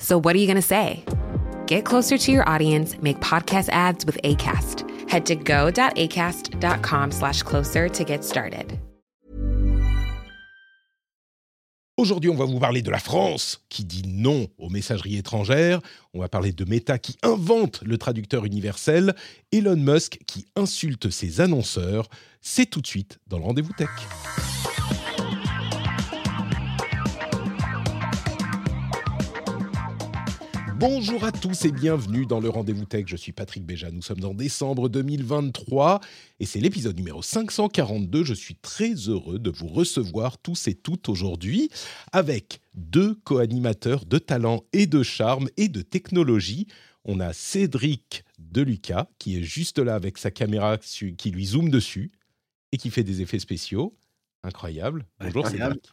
So, what are you going to say? Get closer to your audience, make podcast ads with ACAST. Head to go.acast.com slash closer to get started. Aujourd'hui, on va vous parler de la France qui dit non aux messageries étrangères. On va parler de Meta qui invente le traducteur universel. Elon Musk qui insulte ses annonceurs. C'est tout de suite dans le rendez-vous tech. Bonjour à tous et bienvenue dans le Rendez-vous Tech. Je suis Patrick Béja. Nous sommes en décembre 2023 et c'est l'épisode numéro 542. Je suis très heureux de vous recevoir tous et toutes aujourd'hui avec deux co-animateurs de talent et de charme et de technologie. On a Cédric Deluca qui est juste là avec sa caméra qui lui zoome dessus et qui fait des effets spéciaux. Incroyable. Bonjour Cédric.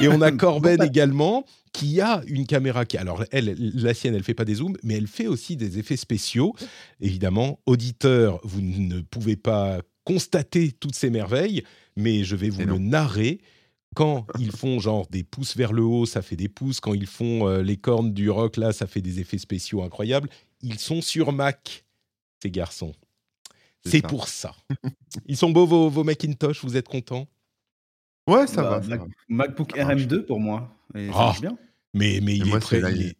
Et on a Corben également, qui a une caméra qui, alors elle, la sienne, elle fait pas des zooms, mais elle fait aussi des effets spéciaux. Évidemment, auditeur, vous ne pouvez pas constater toutes ces merveilles, mais je vais vous le narrer. Quand ils font genre des pouces vers le haut, ça fait des pouces. Quand ils font euh, les cornes du rock, là, ça fait des effets spéciaux incroyables. Ils sont sur Mac, ces garçons. C'est pour ça. Ils sont beaux vos, vos Macintosh, vous êtes contents? Ouais, ça Bah, va. ça Mac- va. MacBook Ça marche. RM2 pour moi. Et ça Ah. marche bien. Mais, mais il, moi, est prêt, il, est-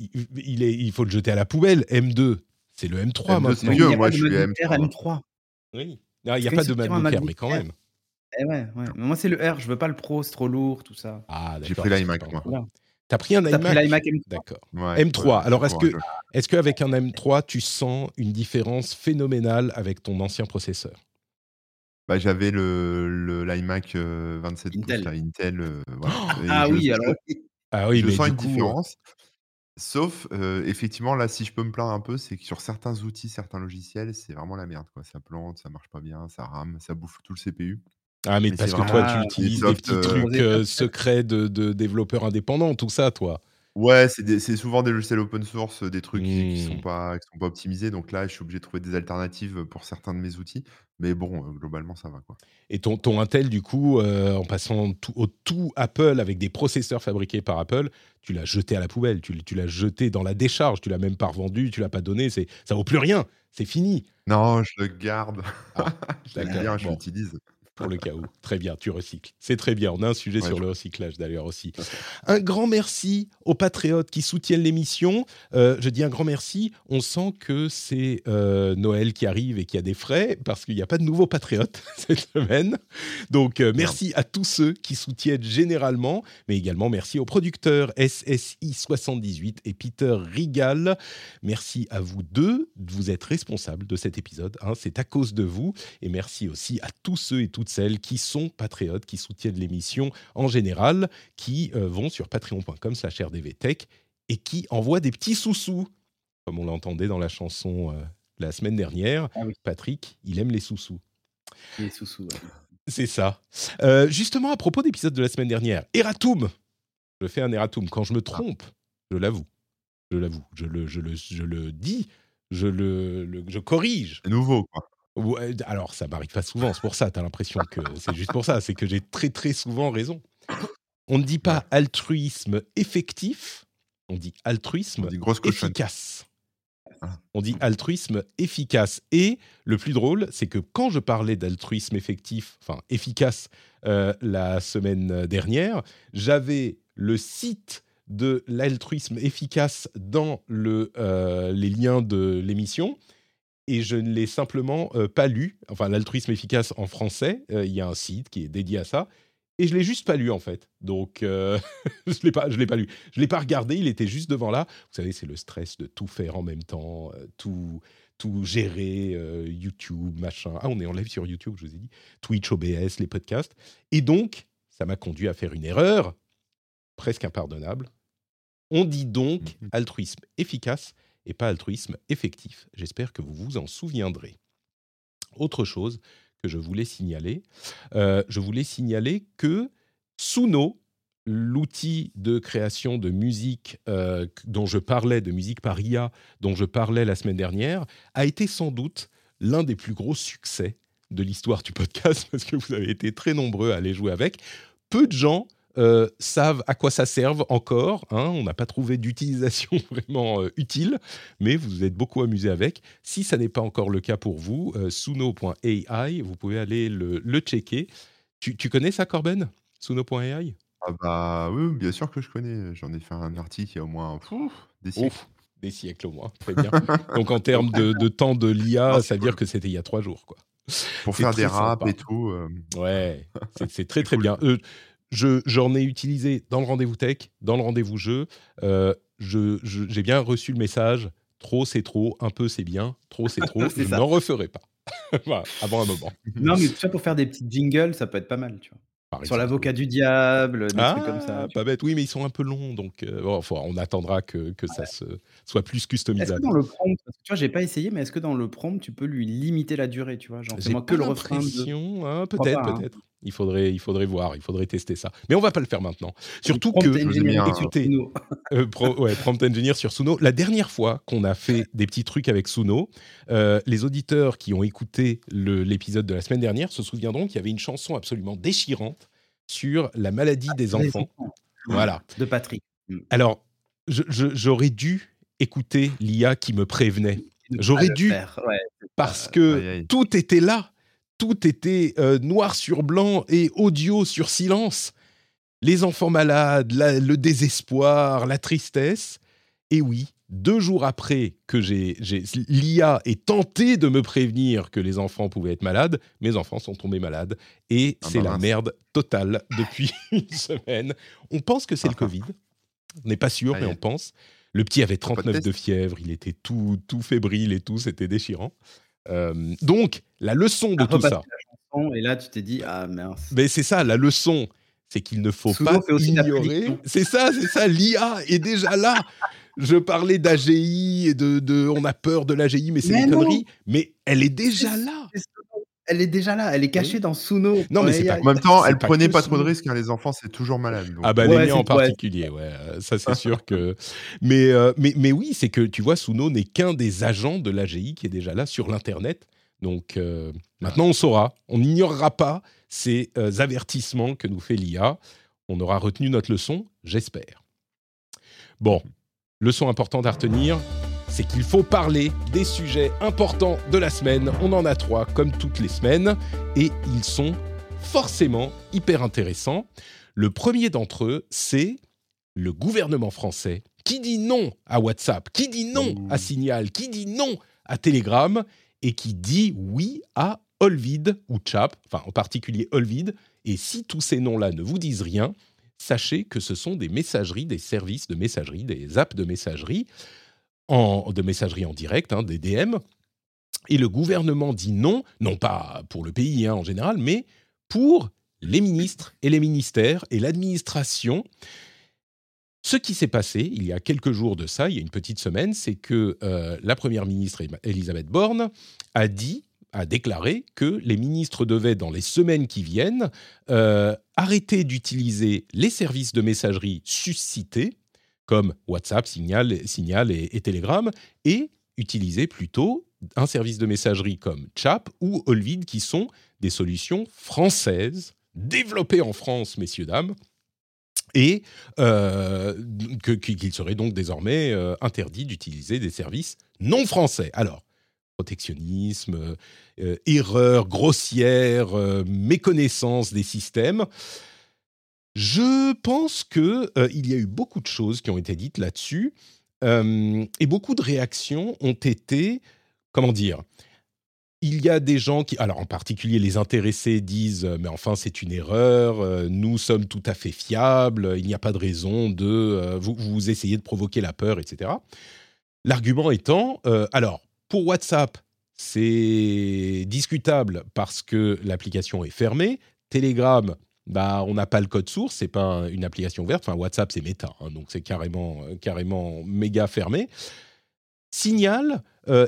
il, il est- il faut le jeter à la poubelle. M2, c'est le M3 M2, c'est maintenant. mieux. Moi, je suis MacBook Air M3. M3. Oui. Ah, Il n'y a pas de MacBook Air, mais quand même. Eh ouais, ouais. Mais moi, c'est le R. Je veux pas le Pro, c'est trop lourd, tout ça. Ah, J'ai pris l'iMac, moi. Voilà. T'as pris un T'as iMac pris l'iMac M3 D'accord. Ouais, M3. ouais, Alors, est-ce que, est-ce qu'avec un M3, tu sens une différence phénoménale avec ton ancien processeur? Bah, j'avais le le l'iMac euh, 27 Intel. pouces, là, Intel. euh, voilà. Et Ah je- oui, je- alors. Ah oui, je mais sens du une coup, euh, différence. Sauf, euh, effectivement, là, si je peux me plaindre un peu, c'est que sur certains outils, certains logiciels, c'est vraiment la merde. Quoi. Ça plante, ça marche pas bien, ça rame, ça bouffe tout le CPU. Ah, mais parce que vraiment toi, tu Ah, utilises des petits euh, trucs euh, secrets de, de développeurs indépendants, tout ça, toi. Ouais, c'est des- c'est souvent des logiciels open source, des trucs qui sont pas, qui sont pas optimisés. Donc là, je suis obligé de trouver des alternatives pour certains de mes outils. Mais bon, euh, globalement, ça va. Quoi. Et ton, ton Intel, du coup, euh, en passant tout, au tout Apple avec des processeurs fabriqués par Apple, tu l'as jeté à la poubelle, tu, l- tu l'as jeté dans la décharge, tu l'as même pas revendu, tu l'as pas donné, c'est, ça vaut plus rien, c'est fini. Non, je le garde. Ah, je l'aime d'accord, bien, je bon. l'utilise. Pour le cas où. Très bien, tu recycles. C'est très bien. On a un sujet Ouais, sur je- le recyclage d'ailleurs aussi. Un grand merci aux patriotes qui soutiennent l'émission. Euh, je dis un grand merci. On sent que c'est euh, Noël qui arrive et qu'il y a des frais parce qu'il n'y a pas de nouveaux patriotes cette semaine. Donc euh, merci à tous ceux qui soutiennent généralement, mais également merci aux producteurs SSI78 et Peter Rigal. Merci à vous deux. Vous êtes responsables de cet épisode. hein. c'est à cause de vous. Et merci aussi à tous ceux et toutes celles qui sont patriotes, qui soutiennent l'émission en général, qui euh, vont sur patreon.com slash rdvtech et qui envoient des petits sous-sous, comme on l'entendait dans la chanson euh, la semaine dernière. Ah oui. Patrick, il aime les sous-sous. Les sous-sous. ouais. C'est ça. Euh, justement, à propos d'épisode de la semaine dernière, Eratum. Je fais un Eratum. Quand je me trompe, je l'avoue. Je l'avoue. Je le, je, le, je le dis. Je le, le- je corrige. C'est nouveau, quoi. Ouais, alors, ça m'arrive pas souvent, c'est pour ça, tu as l'impression que c'est juste pour ça, c'est que j'ai très très souvent raison. On ne dit pas altruisme effectif, on dit altruisme On dit efficace. Ah. On dit altruisme efficace. Et le plus drôle, c'est que quand je parlais d'altruisme effectif, enfin efficace, euh, la semaine dernière, j'avais le site de l'altruisme efficace dans le, euh, les liens de l'émission. Et je ne l'ai simplement euh, pas lu. Enfin, l'altruisme efficace en français, euh, il y a un site qui est dédié à ça. Et je l'ai juste pas lu en fait. Donc, euh, je l'ai pas, je l'ai pas lu. Je l'ai pas regardé. Il était juste devant là. Vous savez, c'est le stress de tout faire en même temps, tout, tout gérer, YouTube, machin. Ah, on est en live sur YouTube, je vous ai dit. Twitch, OBS, les podcasts. Et donc, ça m'a conduit à faire une erreur presque impardonnable. On dit donc Mhm. altruisme efficace et pas altruisme effectif. J'espère que vous vous en souviendrez. Autre chose que je voulais signaler, euh, je voulais signaler que Suno, l'outil de création de musique euh, dont je parlais, de musique par IA, dont je parlais la semaine dernière, a été sans doute l'un des plus gros succès de l'histoire du podcast parce que vous avez été très nombreux à aller jouer avec. Peu de gens euh, savent à quoi ça serve encore. hein. on n'a pas trouvé d'utilisation vraiment euh, utile, mais vous vous êtes beaucoup amusé avec. Si ça n'est pas encore le cas pour vous, euh, suno.ai, vous pouvez aller le, le checker. Tu, tu connais ça, Corben Suno.ai Ah bah oui, bien sûr que je connais. J'en ai fait un article il y a au moins des siècles. Ouf, des siècles au moins. Très bien. Donc en termes de, de temps de l'IA, Ah, ça veut dire que c'était il y a trois jours. Quoi. Pour faire des raps sympa. et tout. Ouais, c'est- très très cool. bien. Je, j'en ai utilisé dans le rendez-vous tech, dans le rendez-vous jeu. Euh, je, je- j'ai bien reçu le message. Trop c'est trop, un peu c'est bien, trop c'est trop. C'est je ça. n'en referai pas. Voilà, avant un moment. Non, mais tu vois, pour faire des petits jingles, ça peut être pas mal, tu vois. Par Sur l'avocat du diable, des trucs comme ça. Ah, pas bête. Oui, mais ils sont un peu longs, donc euh, bon, faut- on attendra que, que ça se, soit plus Est-ce que customisable. dans le prompt, parce que tu vois, j'ai pas essayé, mais est-ce que dans le prompt, tu peux lui limiter la durée, tu vois? Genre, J'ai fais-moi pas que le refrain de. hein, peut-être, hein. peut-être. Il faudrait, il faudrait voir, il faudrait tester ça. Mais on va pas le faire maintenant. Surtout Prompt que, écoutez, Suno. Euh, pro- ouais, Prompt Engineer sur Suno. La dernière fois qu'on a fait des petits trucs avec Suno, euh, les auditeurs qui ont écouté l'épisode de la semaine dernière se souviendront qu'il y avait une chanson absolument déchirante sur la maladie des Sur les enfants. enfants. Voilà. De Patrick. Alors, je- je- j'aurais dû écouter l'IA qui me prévenait. J'aurais dû, faire, ouais. parce que tout était là. Tout était euh, noir sur blanc et audio sur silence. Les enfants malades, la- le désespoir, la tristesse. Et oui, deux jours après que j'ai, l'IA ait tenté de me prévenir que les enfants pouvaient être malades, mes enfants sont tombés malades. Et Ah c'est bah la mince. merde totale depuis une semaine. On pense que c'est le Covid. On n'est pas sûr, mais on pense. Le petit avait Pas de 39 de, fièvre, il était tout, tout fébrile et tout, c'était déchirant. Euh, donc, la leçon de tout ça, la chanson, et là, tu t'es dit, ah mince. mais c'est ça, la leçon, c'est qu'il ne faut pas ignorer. C'est ça, c'est ça, l'IA est déjà là. Je parlais d'AGI et de, de- on a peur de l'AGI, mais c'est des conneries. Mais elle est déjà là. Elle est déjà là, elle est cachée dans Suno. Non, mais c'est Ouais, pas- y a- En même temps, elle pas prenait pas trop de Suno. risques, car les enfants, c'est toujours malade. donc. Ah bah Ouais, les miens en particulier, ouais, ça c'est sûr que. Mais, euh, mais mais oui, c'est que tu vois, Suno n'est qu'un des agents de l'AGI qui est déjà là sur l'internet. Donc euh, maintenant on saura, on n'ignorera pas ces euh, avertissements que nous fait l'IA. On aura retenu notre leçon, j'espère. Bon, leçon importante à retenir, c'est qu'il faut parler des sujets importants de la semaine. On en a trois, comme toutes les semaines, et ils sont forcément hyper intéressants. Le premier d'entre eux, c'est le gouvernement français qui dit non à WhatsApp, qui dit non à Signal, qui dit non à Telegram? Et qui dit oui à Olvid ou Chap, enfin en particulier Olvid. Et si tous ces noms-là ne vous disent rien, sachez que ce sont des messageries, des services de messagerie, des apps de messagerie, en, de messagerie en direct, hein, des DM. Et le gouvernement dit non, non pas pour le pays hein, en général, mais pour les ministres et les ministères et l'administration. Ce qui s'est passé il y a quelques jours de ça, il y a une petite semaine, c'est que euh, la première ministre Elisabeth Borne a dit, a déclaré que les ministres devaient, dans les semaines qui viennent, euh, arrêter d'utiliser les services de messagerie suscités, comme WhatsApp, Signal, Signal et, Telegram, et utiliser plutôt un service de messagerie comme Chap ou Olvid, qui sont des solutions françaises, développées en France, messieurs, dames, et euh, qu'il serait donc désormais euh, interdit d'utiliser des services non français. Alors, protectionnisme, euh, erreur grossière, euh, méconnaissance des systèmes. Je pense que euh, il y a eu beaucoup de choses qui ont été dites là-dessus euh, et beaucoup de réactions ont été, comment dire, il y a des gens qui, alors en particulier les intéressés disent, mais enfin c'est une erreur, nous sommes tout à fait fiables, il n'y a pas de raison de, vous, vous essayez de provoquer la peur, etc. L'argument étant, alors pour WhatsApp, c'est discutable parce que l'application est fermée, Telegram, bah, on n'a pas le code source, c'est pas une application ouverte. Enfin, WhatsApp, c'est Meta, hein, donc c'est carrément, carrément méga fermé. Signal,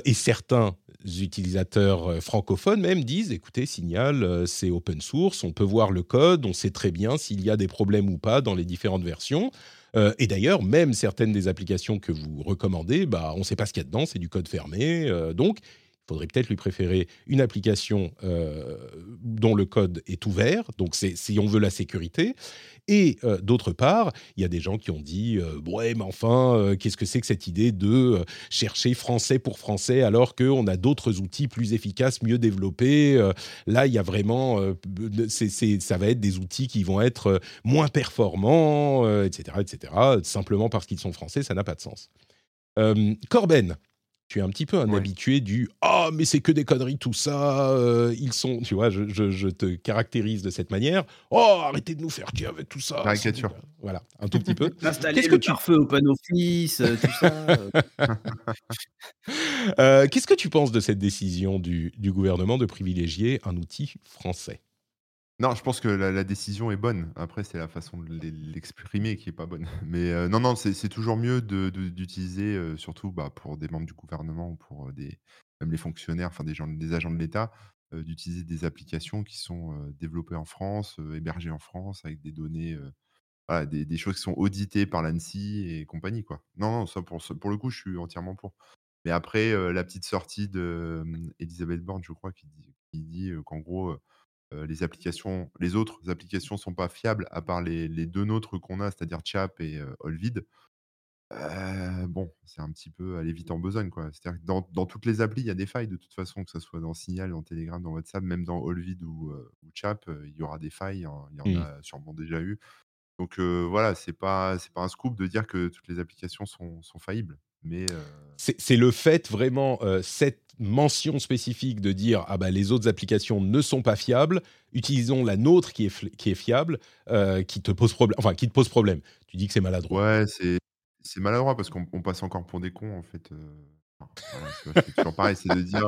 et certains utilisateurs francophones même disent, écoutez, Signal, c'est open source, on peut voir le code, on sait très bien s'il y a des problèmes ou pas dans les différentes versions. Et d'ailleurs, même certaines des applications que vous recommandez, bah, on ne sait pas ce qu'il y a dedans, c'est du code fermé. donc, il faudrait peut-être lui préférer une application euh, dont le code est ouvert, donc c'est si on veut la sécurité. Et euh, d'autre part, il y a des gens qui ont dit euh, ouais, mais enfin, qu'est-ce que c'est que cette idée de chercher français pour français alors qu'on a d'autres outils plus efficaces, mieux développés Là, il y a vraiment, ça va être des outils qui vont être moins performants, etc., etc. Simplement parce qu'ils sont français, ça n'a pas de sens. Corben, tu es un petit peu un habitué du ah mais c'est que des conneries tout ça euh, ils sont tu vois je, je, te caractérise de cette manière oh arrêtez de nous faire chier avec tout ça caricature. Voilà un tout petit peu. Qu'est-ce que tu fais Open Office euh, tout ça euh, qu'est-ce que tu penses de cette décision du, du gouvernement de privilégier un outil français? Non, je pense que la décision est bonne. Après, c'est la façon de l'exprimer qui est pas bonne. Mais, euh, non, non, c'est toujours mieux d'utiliser, euh, surtout, bah, pour des membres du gouvernement ou pour, euh, des même les fonctionnaires, enfin des gens des agents de l'État, d'utiliser des applications qui sont, développées en France, hébergées en France avec des données, des choses qui sont auditées par l'ANSSI et compagnie, quoi. Non, non, ça pour pour le coup, je suis entièrement pour. Mais après, la petite sortie d'Elisabeth Borne, je crois, qui dit, qu'en gros, les applications, les autres applications sont pas fiables à part les, les deux nôtres qu'on a, c'est-à-dire Chap et Olvid. bon, c'est un petit peu aller vite en besogne, quoi. C'est-à-dire que dans, dans, toutes les applis, il y a des failles de toute façon, que ce soit dans Signal, dans Telegram, dans WhatsApp, même dans Olvid ou, ou Chap, il y aura des failles. Hein, il y en mmh. a sûrement déjà eu. Donc voilà, c'est pas c'est pas un scoop de dire que toutes les applications sont, sont faillibles. Mais c'est le fait vraiment cette mention spécifique de dire ah bah les autres applications ne sont pas fiables, utilisons la nôtre qui est qui est fiable, qui te pose problème. Enfin qui te pose problème. Tu dis que c'est maladroit. Ouais, c'est c'est maladroit parce qu'on passe encore pour des cons en fait. c'est toujours pareil, c'est de dire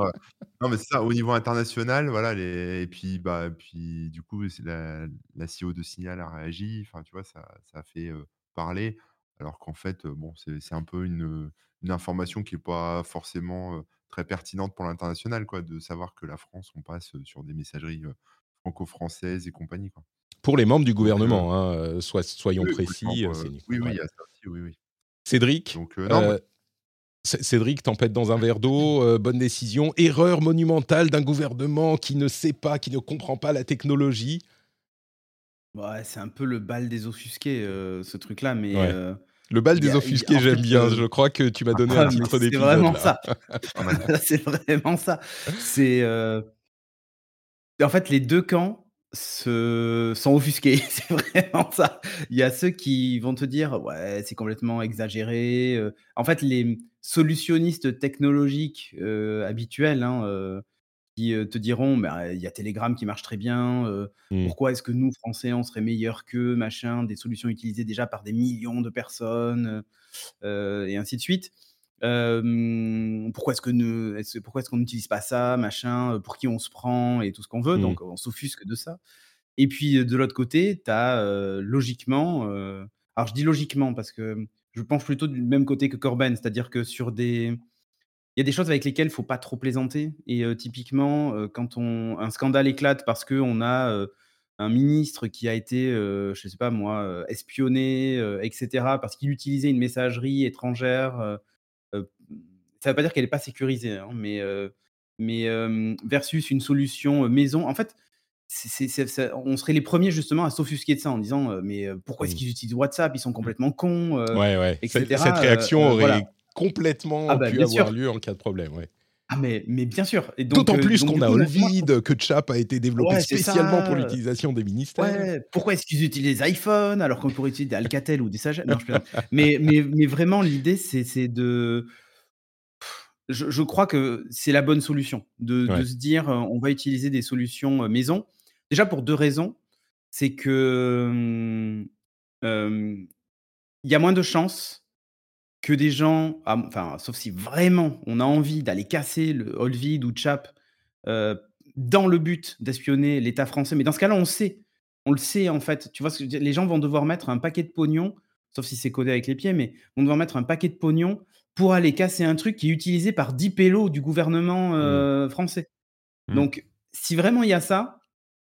non mais ça au niveau international, voilà et puis bah puis du coup la la CEO de Signal a réagi. Enfin tu vois ça ça a fait parler alors qu'en fait bon c'est un peu une une information qui est pas forcément très pertinente pour l'international, quoi, de savoir que la France, on passe sur des messageries franco-françaises et compagnie. Quoi. Pour les membres du gouvernement, hein, soyons précis. oui, oui, il y a ça aussi, oui, oui. Cédric, Donc, non, Cédric tempête dans un verre d'eau, bonne décision, erreur monumentale d'un gouvernement qui ne sait pas, qui ne comprend pas la technologie. Ouais, c'est un peu le bal des offusqués, ce truc-là, mais le bal des offusqués, j'aime bien. Je crois que tu m'as donné un ah, titre d'épisode. C'est vraiment ça. c'est vraiment ça. C'est en fait les deux camps se... sont offusqués. c'est vraiment ça. Il y a ceux qui vont te dire ouais c'est complètement exagéré. En fait les solutionnistes technologiques habituels. Hein, te diront bah, il y a Telegram qui marche très bien. Mmh. Pourquoi est-ce que nous, Français, on serait meilleurs qu'eux Machin, des solutions utilisées déjà par des millions de personnes, et ainsi de suite. pourquoi est-ce que pourquoi est-ce qu'on n'utilise pas ça, machin, pour qui on se prend et tout ce qu'on veut, mmh. donc on s'offusque de ça. Et puis de l'autre côté, tu as logiquement, alors je dis logiquement parce que je pense plutôt du même côté que Corben, c'est-à-dire que sur des, y a des choses avec lesquelles il faut pas trop plaisanter. Et typiquement, quand on, un scandale éclate parce qu'on a un ministre qui a été, je je sais pas moi, espionné, etc., parce qu'il utilisait une messagerie étrangère, ça ne veut pas dire qu'elle n'est pas sécurisée, hein, mais, mais versus une solution maison. En fait, on serait les premiers justement à s'offusquer de ça en disant mais pourquoi est-ce mmh. qu'ils utilisent WhatsApp? Ils sont complètement cons, ouais, ouais. Cette, réaction aurait complètement ah bah, pu avoir lieu en cas de problème. Ouais. Ah mais, mais bien sûr. D'autant euh, plus qu'on a Ovid, que Chap a été développé spécialement pour l'utilisation des ministères. Pourquoi est-ce qu'ils utilisent des iPhones alors qu'on pourrait utiliser des Alcatel ou des Sage mais, mais, mais vraiment, l'idée, c'est de... Je, crois que c'est la bonne solution de, se dire euh, on va utiliser des solutions euh, maison. Déjà pour deux raisons. C'est que il y a moins de chances que des gens, enfin, sauf si vraiment on a envie d'aller casser le Olvid ou Chap dans le but d'espionner l'État français. Mais dans ce cas-là, on sait On le sait, en fait. Tu vois ce que Les gens vont devoir mettre un paquet de pognon, sauf si c'est codé avec les pieds, mais vont devoir mettre un paquet de pognon pour aller casser un truc qui est utilisé par 10 pélos du gouvernement Mmh. euh, français. Mmh. Donc, si vraiment il y a ça,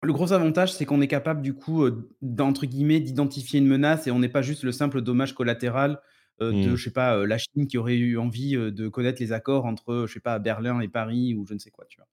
le gros avantage, c'est qu'on est capable, du coup, euh, d'entre guillemets, d'identifier une menace et on n'est pas juste le simple dommage collatéral euh, de, Mm. je sais pas, euh, la Chine qui aurait eu envie euh, de connaître les accords entre, je sais pas, Berlin et Paris ou je ne sais quoi, tu vois?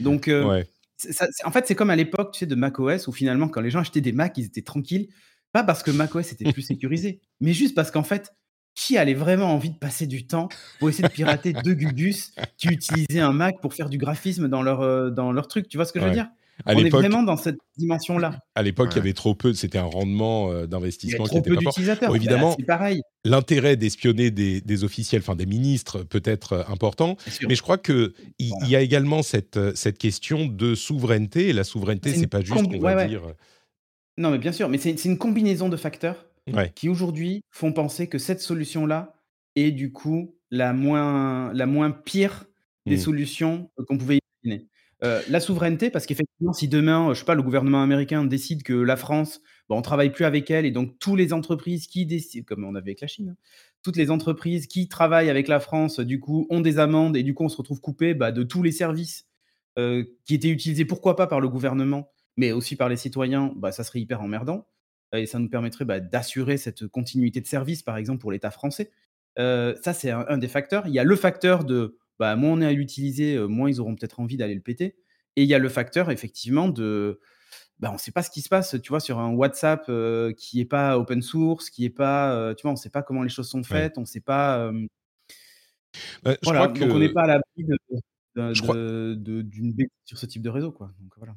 Donc, Ouais. ça- en fait, c'est comme à l'époque, tu sais, de macOS où finalement, quand les gens achetaient des Mac, ils étaient tranquilles. Pas parce que macOS était plus sécurisé, mais juste parce qu'en fait, qui avait vraiment envie de passer du temps pour essayer de pirater deux Gugus qui utilisaient un Mac pour faire du graphisme dans leur, dans leur truc Tu vois ce que je veux dire? À On est vraiment dans cette dimension-là. à l'époque, il y avait trop peu. C'était un rendement euh, Il y a d'investissement qui trop était peu pas fort. d'utilisateurs. Bon, Bah, évidemment, c'est pareil. l'intérêt d'espionner des, des officiels, enfin des ministres, peut être euh, important. Mais je crois que il Voilà. y a également cette, euh, cette question de souveraineté. Et la souveraineté, C'est pas juste qu'on va ouais, ouais. dire. Non, mais bien sûr, mais c'est une combinaison de facteurs Ouais. qui aujourd'hui font penser que cette solution-là est du coup la moins, la moins pire des Mm. solutions qu'on pouvait imaginer. Euh, la souveraineté, parce qu'effectivement, si demain, euh, je sais pas, le gouvernement américain décide que la France, bon, on travaille plus avec elle, et donc toutes les entreprises qui décident, comme on avait avec la Chine, hein, toutes les entreprises qui travaillent avec la France, du coup, ont des amendes, et du coup, on se retrouve coupé bah, de tous les services euh, qui étaient utilisés, pourquoi pas par le gouvernement, mais aussi par les citoyens, bah, ça serait hyper emmerdant. Et ça nous permettrait bah, d'assurer cette continuité de service, par exemple, pour l'État français. Ça, c'est un des facteurs. Il y a le facteur de bah, moins on est à l'utiliser, euh, moins ils auront peut-être envie d'aller le péter. Et il y a le facteur, effectivement, de. Bah, on ne sait pas ce qui se passe, tu vois, sur un WhatsApp euh, qui n'est pas open source, qui est pas, euh, tu vois, on ne sait pas comment les choses sont faites, on ne sait pas. euh, Euh, je voilà, crois donc on n'est pas à l'abri de- de- d'une bêtise sur ce type de réseau, quoi. Donc voilà.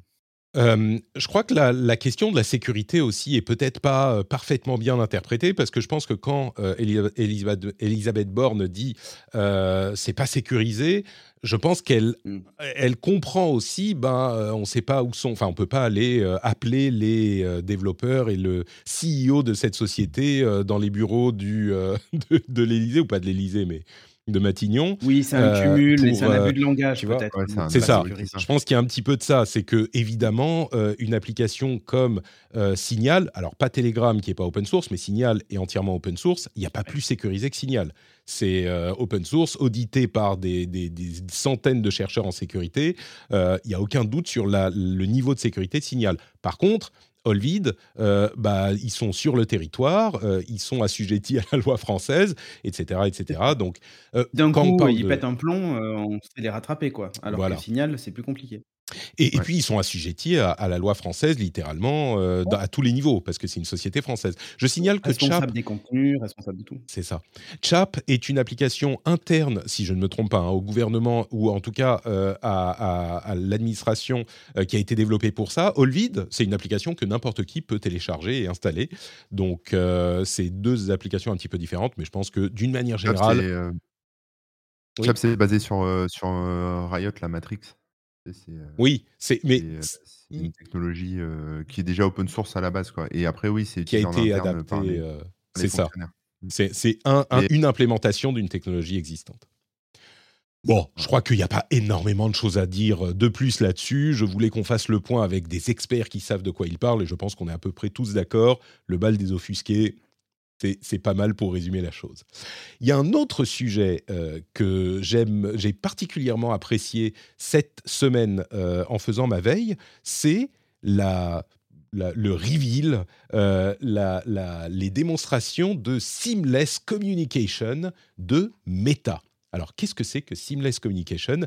Euh, je crois que la, la question de la sécurité aussi est peut-être pas euh, parfaitement bien interprétée parce que je pense que quand euh, Eli- Elisabeth, Elisabeth Borne dit euh, c'est pas sécurisé, je pense qu'elle Mm. elle comprend aussi ben euh, on sait pas où sont, enfin on peut pas aller euh, appeler les euh, développeurs et le CEO de cette société euh, dans les bureaux du euh, de, de l'Élysée ou pas de l'Élysée mais de Matignon. Oui, c'est un Euh, cumul et pour, c'est un abus euh, de langage, tu vois, peut-être. Ouais, c'est ça. langage. Je pense qu'il y a un petit peu de ça. C'est que, évidemment, euh, une application comme euh, Signal, alors pas Telegram qui est pas open source, mais Signal est entièrement open source, il n'y a pas plus sécurisé que Signal. C'est euh, open source, audité par des, des- des centaines de chercheurs en sécurité. Euh, Il n'y a aucun doute sur la- le niveau de sécurité de Signal. Par contre, Olvid, euh, bah, ils sont sur le territoire, euh, ils sont assujettis à la loi française, etc., etc. Donc, euh, D'un quand on coup, parle ils de- pètent un plomb, on sait les rattraper, quoi. Alors Voilà. que le signal, c'est plus compliqué. Et, et Ouais. puis, ils sont assujettis à, à la loi française, littéralement, euh, dans- à tous les niveaux, parce que c'est une société française. Je signale que Responsable Chap, des contenus, responsable de tout. c'est ça. Chap est une application interne, si je ne me trompe pas, hein, au gouvernement, ou en tout cas euh, à, à- à l'administration euh, qui a été développée pour ça. Olvid, c'est une application que n'importe qui peut télécharger et installer. Donc, euh, c'est deux applications un petit peu différentes, mais je pense que d'une manière Chap, générale... c'est, euh, Oui. Chap, c'est basé sur, euh, sur euh, Riot, la Matrix. Euh, Oui, c'est... Mais euh, c'est une technologie euh, qui est déjà open source à la base. Quoi. Et après, oui, c'est qui a été interne par adapté... les, par les c'est ça. fonctionnaires. C'est un- un- une implémentation d'une technologie existante. Bon, je crois qu'il n'y a pas énormément de choses à dire de plus là-dessus. Je voulais qu'on fasse le point avec des experts qui savent de quoi ils parlent et je pense qu'on est à peu près tous d'accord. Le bal des offusqués, c'est- pas mal pour résumer la chose. Il y a un autre sujet euh, que j'aime, j'ai particulièrement apprécié cette semaine euh, en faisant ma veille, c'est la, le reveal, euh, la- les démonstrations de seamless communication de Meta. Alors, qu'est-ce que c'est que seamless communication?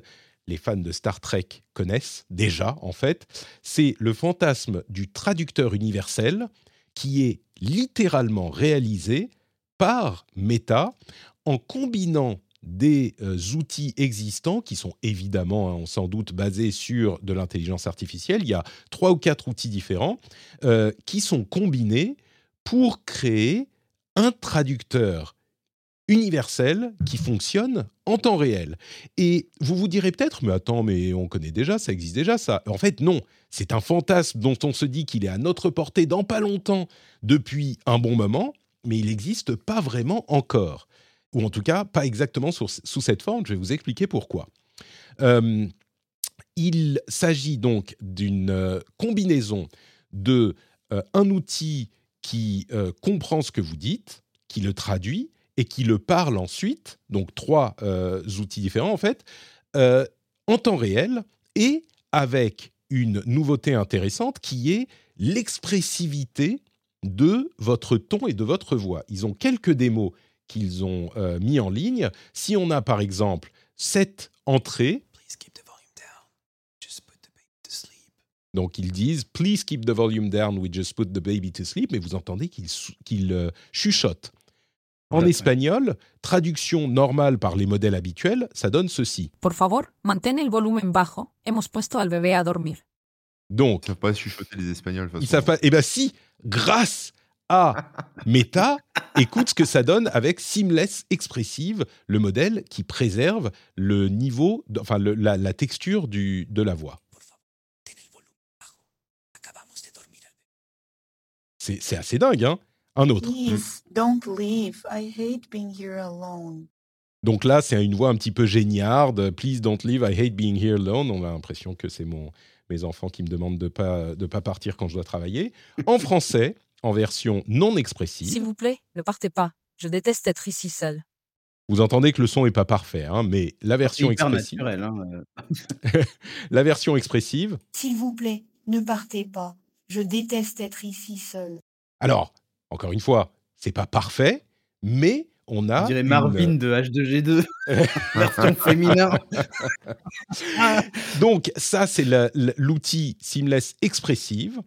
Les fans de Star Trek connaissent déjà, en fait. C'est le fantasme du traducteur universel qui est littéralement réalisé par Meta en combinant des euh, outils existants qui sont évidemment, hein, on s'en doute, basés sur de l'intelligence artificielle. Il y a trois ou quatre outils différents euh, qui sont combinés pour créer un traducteur universel qui fonctionne en temps réel. Et vous vous direz peut-être, mais attends, mais on connaît déjà, ça existe déjà, ça. En fait, non. C'est un fantasme dont on se dit qu'il est à notre portée dans pas longtemps depuis un bon moment, mais il n'existe pas vraiment encore. Ou en tout cas, pas exactement sous, cette forme. Je vais vous expliquer pourquoi. Euh, il s'agit donc d'une euh, combinaison de euh, un outil qui comprend ce que vous dites, qui le traduit et qui le parle ensuite, donc trois euh, outils différents en fait, en temps réel et avec une nouveauté intéressante qui est l'expressivité de votre ton et de votre voix. Ils ont quelques démos qu'ils ont mis en ligne. Si on a par exemple cette entrée, donc ils disent Please keep the volume down, we just put the baby to sleep, mais vous entendez qu'ils qu euh, chuchotent. En espagnol, traduction normale par les modèles habituels, ça donne ceci. Por favor, mantén el volumen bajo. Hemos puesto al bebé a dormir. Donc, ils savent pas chuchoter les Espagnols. Ils savent pas. Eh ben si, grâce à Meta, écoute ce que ça donne avec Seamless Expressive, le modèle qui préserve le niveau, enfin le, la, la, texture du, de la voix. C'est assez dingue, hein Un autre. Please, don't leave. I hate being here alone. Donc là, c'est une voix un petit peu géniarde. Please don't leave. I hate being here alone. On a l'impression que c'est mon mes enfants qui me demandent de pas de pas partir quand je dois travailler. En français, en version non expressive. S'il vous plaît, ne partez pas. Je déteste être ici seul. Vous entendez que le son est pas parfait, hein, mais la version expressive. Hein, euh. la version expressive. S'il vous plaît, ne partez pas. Je déteste être ici seul. Alors, encore une fois, c'est pas parfait, mais on a. On dirait Marvin de H2G2, version féminin. Donc, ça, c'est l'outil Seamless Expressive.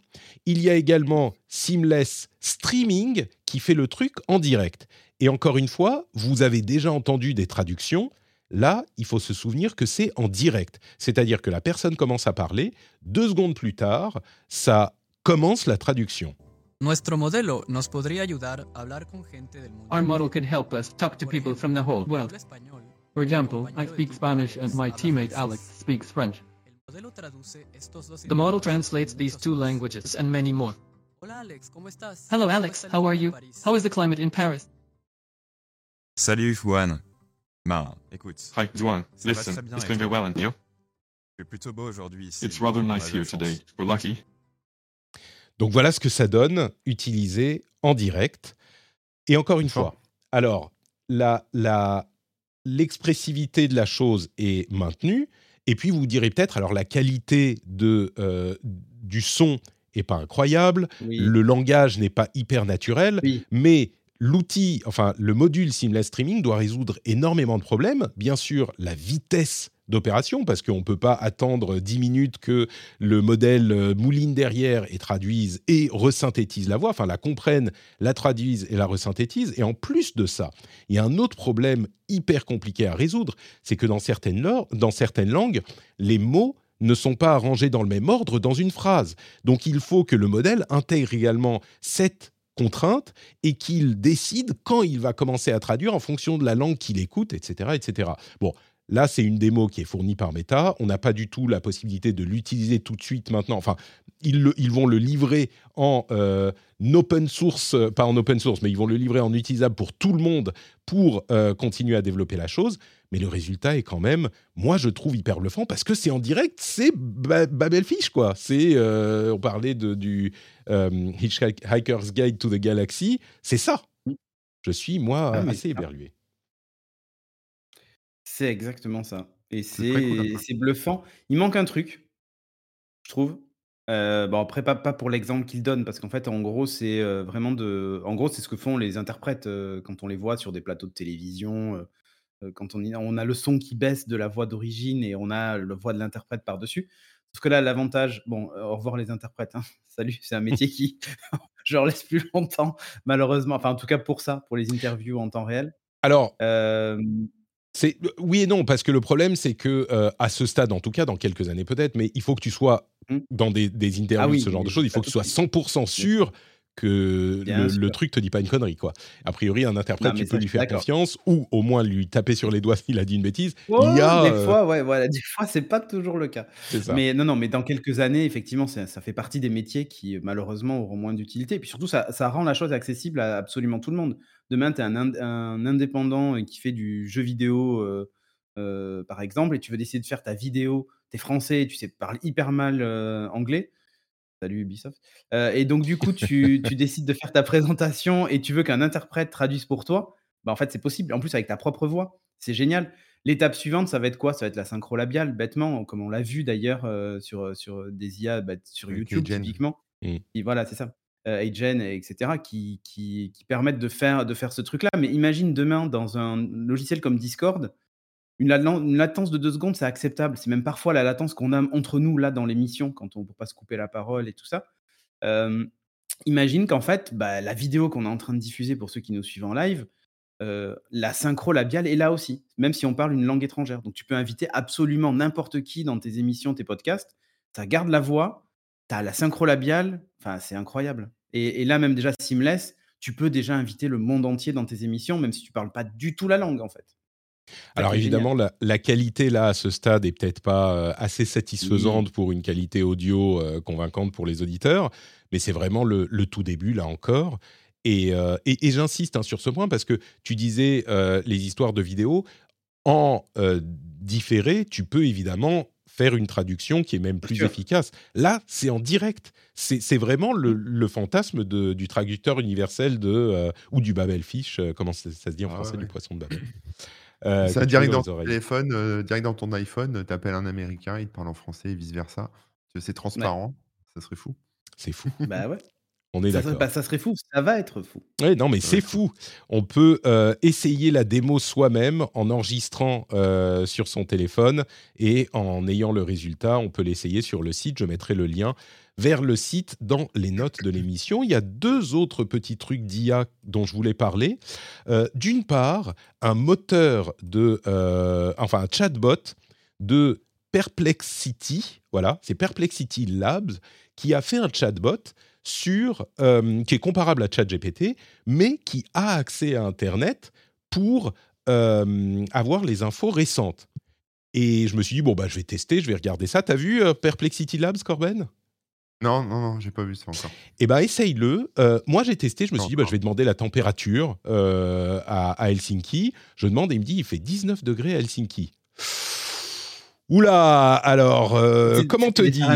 Il y a également Seamless Streaming qui fait le truc en direct. Et encore une fois, vous avez déjà entendu des traductions. Là, il faut se souvenir que c'est en direct. C'est-à-dire que la personne commence à parler, deux secondes plus tard, ça commence la traduction. Nuestro modelo nos podría ayudar a hablar con gente del mundo. Our model can help us talk to people from the whole world. For example, I speak Spanish and my teammate Alex speaks French. The model translates these two languages and many more. Hello Alex, how are you? How is the climate in Paris? Salut Juan. Bah, écoute. Hi Juan, listen, it's going very well and you? C'est plutôt beau aujourd'hui ici. It's rather nice here today. We're lucky. Donc voilà ce que ça donne utilisé en direct. Et encore une fois, alors l'expressivité de la chose est maintenue. Et puis vous direz peut-être, alors la qualité de, euh, du son est pas incroyable, le langage n'est pas hyper naturel, mais l'outil, enfin le module Seamless Streaming doit résoudre énormément de problèmes. Bien sûr, la vitesse d'opération, parce qu'on ne peut pas attendre 10 minutes que le modèle euh, mouline derrière et traduise et resynthétise la voix, enfin la comprenne, la traduise et la resynthétise. Et en plus de ça, il y a un autre problème hyper compliqué à résoudre, c'est que dans certaines, langues, les mots ne sont pas arrangés dans le même ordre dans une phrase. Donc il faut que le modèle intègre également cette contrainte et qu'il décide quand il va commencer à traduire en fonction de la langue qu'il écoute, etc., etc. Bon, Là, c'est une démo qui est fournie par Meta. On n'a pas du tout la possibilité de l'utiliser tout de suite maintenant. Enfin, ils, vont le livrer en euh, open source, euh, pas en open source, mais ils vont le livrer en utilisable pour tout le monde pour euh, continuer à développer la chose. Mais le résultat est quand même, moi, je trouve hyper bluffant parce que c'est en direct, c'est Babelfish, quoi. C'est, on parlait de, du Hitchhiker's Guide to the Galaxy, c'est ça. Je suis, moi, ah, assez éberlué. C'est exactement ça et c'est c'est bluffant. Il manque un truc, je trouve. Euh, bon après pas pas pour l'exemple qu'il donne parce qu'en fait, en gros, c'est, euh, vraiment de en gros, c'est ce que font les interprètes, euh, quand on les voit sur des plateaux de télévision, quand on on a le son qui baisse de la voix d'origine et on a la voix de l'interprète par-dessus. Sauf que là, l'avantage bon, au revoir les interprètes, hein. Salut, c'est un métier qui je leur laisse plus longtemps malheureusement, enfin en tout cas pour ça, pour les interviews en temps réel. Alors c'est oui et non parce que le problème c'est que euh, à ce stade en tout cas dans quelques années peut-être mais il faut que tu sois mmh. dans des, des interviews ah ce genre de choses il faut que tu sois 100% sûr que le, truc te dit pas une connerie quoi. A priori un interprète tu peux lui faire confiance ou au moins lui taper sur les doigts s'il a dit une bêtise. Oh, il y a, des euh, fois ouais voilà des fois c'est pas toujours le cas. Mais non non mais dans quelques années effectivement ça, ça, fait partie des métiers qui malheureusement auront moins d'utilité et puis surtout ça, ça rend la chose accessible à absolument tout le monde. Demain, tu es un, indépendant qui fait du jeu vidéo, par exemple, et tu veux décider de faire ta vidéo, tu es français, tu sais parles hyper mal anglais. Salut Ubisoft. Euh, et donc, du coup, tu, tu décides de faire ta présentation et tu veux qu'un interprète traduise pour toi. Bah, en fait, c'est possible. En plus, avec ta propre voix. C'est génial. L'étape suivante, ça va être quoi? Ça va être la synchro labiale, bêtement, comme on l'a vu d'ailleurs euh, sur, sur des IA, bah, sur YouTube typiquement. Et voilà, c'est ça. Euh, Agen, etc., qui, qui, qui permettent de faire, de faire ce truc-là. Mais imagine demain, dans un logiciel comme Discord, une, laten- une latence de deux secondes, c'est acceptable. C'est même parfois la latence qu'on a entre nous, là, dans l'émission, quand on ne peut pas se couper la parole et tout ça. Imagine qu'en fait, bah, la vidéo qu'on est en train de diffuser pour ceux qui nous suivent en live, euh, la synchro labiale est là aussi, même si on parle une langue étrangère. Donc tu peux inviter absolument n'importe qui dans tes émissions, tes podcasts. Ça garde la voix, tu as la synchro labiale, enfin c'est incroyable. Et, et là même déjà Seamless, tu peux déjà inviter le monde entier dans tes émissions, même si tu parles pas du tout la langue en fait. Alors évidemment, la, la qualité là à ce stade est peut-être pas euh, assez satisfaisante pour une qualité audio euh, convaincante pour les auditeurs, mais c'est vraiment le, le tout début là encore. Et, euh, et- et j'insiste hein, sur ce point parce que tu disais les histoires de vidéos en différé, tu peux évidemment faire une traduction qui est même plus efficace. Là, c'est en direct. C'est c'est vraiment le, le fantasme de- du traducteur universel de euh, ou du Babelfish, euh, comment ça, ça se dit en Ah français, ouais. du poisson de Babel. Euh, Ça, tu direct dans ton téléphone, euh, direct dans ton iPhone, tu appelles un Américain, il te parle en français et vice-versa. C'est transparent, ça serait fou. C'est fou. Bah ouais. On est Ça, serait- d'accord. bah, ça serait fou, ça va être fou. Ouais, non, mais c'est fou. On peut euh, essayer la démo soi-même en enregistrant euh, sur son téléphone et en ayant le résultat, on peut l'essayer sur le site. Je mettrai le lien vers le site dans les notes de l'émission. Il y a deux autres petits trucs d'IA dont je voulais parler. Euh, D'une part, un moteur de, euh, enfin un chatbot de Perplexity, voilà, c'est Perplexity Labs qui a fait un chatbot sur, euh, qui est comparable à ChatGPT, mais qui a accès à Internet pour avoir les infos récentes. Et je me suis dit, bon, bah, je vais tester, je vais regarder ça. T'as vu Perplexity Labs, Corben? Non, non, non, j'ai pas vu ça encore. Eh ben, essaye-le. Euh, moi, j'ai testé. Je me suis dit, bah, je vais demander la température euh, à, à Helsinki. Je demande et il me dit, il fait 19 degrés à Helsinki. Oula Alors, euh, comment te dire?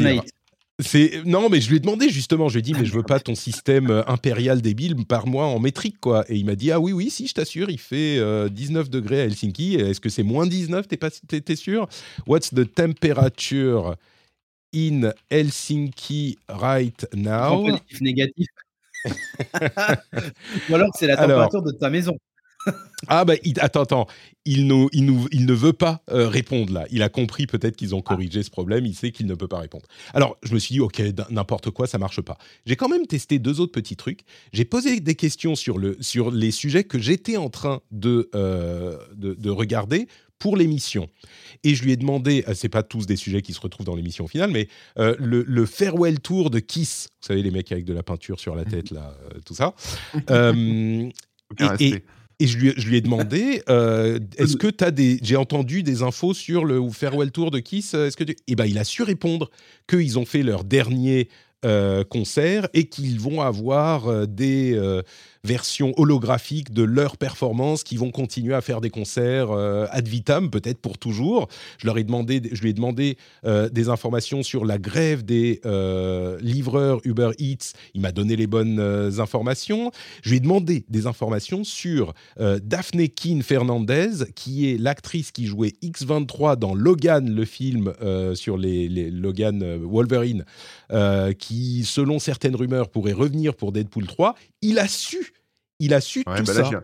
non, mais je lui ai demandé justement. Je lui ai dit, mais je veux pas ton système impérial débile par mois en métrique, quoi. Et il m'a dit, ah oui, oui, si, je t'assure, il fait euh, 19 degrés à Helsinki. Est-ce que c'est moins 19 T'es pas, t'es, t'es sûr? What's the temperature? In Helsinki right now positif, négatif. Ou alors c'est la Alors. température de ta maison. Ah bah il- attends attends, il, nous- il, nous- il ne veut pas euh, répondre là. Il a compris peut-être qu'ils ont corrigé ce problème. Il sait qu'il ne peut pas répondre. Alors je me suis dit ok n'importe quoi ça marche pas. J'ai quand même testé deux autres petits trucs. J'ai posé des questions sur le sur les sujets que j'étais en train de, euh, de de regarder pour l'émission. Et je lui ai demandé, euh, c'est pas tous des sujets qui se retrouvent dans l'émission finale, mais euh, le, le farewell tour de Kiss, vous savez les mecs avec de la peinture sur la tête là, euh, tout ça. Euh, et- et- respect. et je lui, je lui ai demandé, est-ce que tu as des... J'ai entendu des infos sur le farewell tour de Kiss. Est-ce que tu... Eh ben, il a su répondre qu'ils ont fait leur dernier concert et qu'ils vont avoir des versions holographiques de leur performance, qui vont continuer à faire des concerts euh, ad vitam, peut-être pour toujours. Je leur ai demandé, je lui ai demandé euh, des informations sur la grève des euh, livreurs Uber Eats. Il m'a donné les bonnes informations. Je lui ai demandé des informations sur Daphne Keane Fernandez, qui est l'actrice qui jouait X23 dans Logan, le film sur les, Logan Wolverine, qui, selon certaines rumeurs, pourrait revenir pour Deadpool 3. Il a su, il a su Ouais, tout bah ça. là,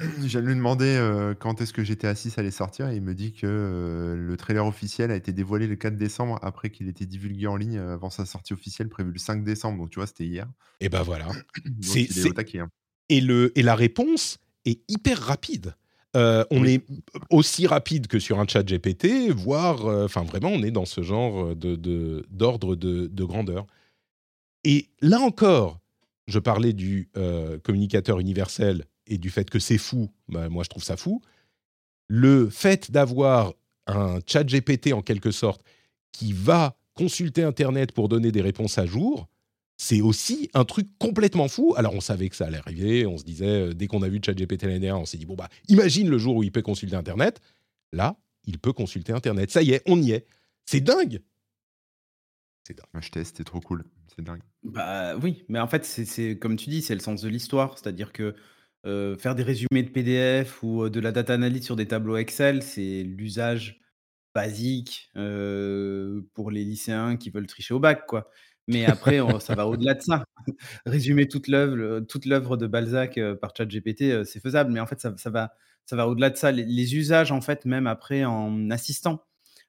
de lui demander euh, quand est-ce que GTA 6 allait sortir et il me dit que euh, le trailer officiel a été dévoilé le 4 décembre après qu'il était divulgué en ligne euh, avant sa sortie officielle prévue le 5 décembre. Donc tu vois, c'était hier. Et ben voilà. C'est- hein. et, le, et la réponse est hyper rapide. Euh, on Oui. est aussi rapide que sur un chat GPT, voire, enfin vraiment, on est dans ce genre de, de- d'ordre de, de grandeur. Et là encore, je parlais du euh, communicateur universel et du fait que c'est fou. Bah, moi, je trouve ça fou. Le fait d'avoir un chat GPT en quelque sorte qui va consulter Internet pour donner des réponses à jour, c'est aussi un truc complètement fou. Alors, on savait que ça allait arriver. On se disait, euh, dès qu'on a vu ChatGPT l'année dernière, on s'est dit, bon, bah, imagine le jour où il peut consulter Internet. Là, il peut consulter Internet. Ça y est, on y est. C'est dingue. C'est teste, c'est trop cool. C'est dingue. Bah oui, mais en fait, c'est comme tu dis, c'est le sens de l'histoire. C'est-à-dire que euh, faire des résumés de PDF ou euh, de la data analyse sur des tableaux Excel, c'est l'usage basique euh, pour les lycéens qui veulent tricher au bac, quoi. Mais après, ça va au-delà de ça. Résumer toute l'œuvre, de Balzac par ChatGPT, c'est faisable. Mais en fait, ça, va, ça va au-delà de ça. Les, usages, en fait, même après en assistant,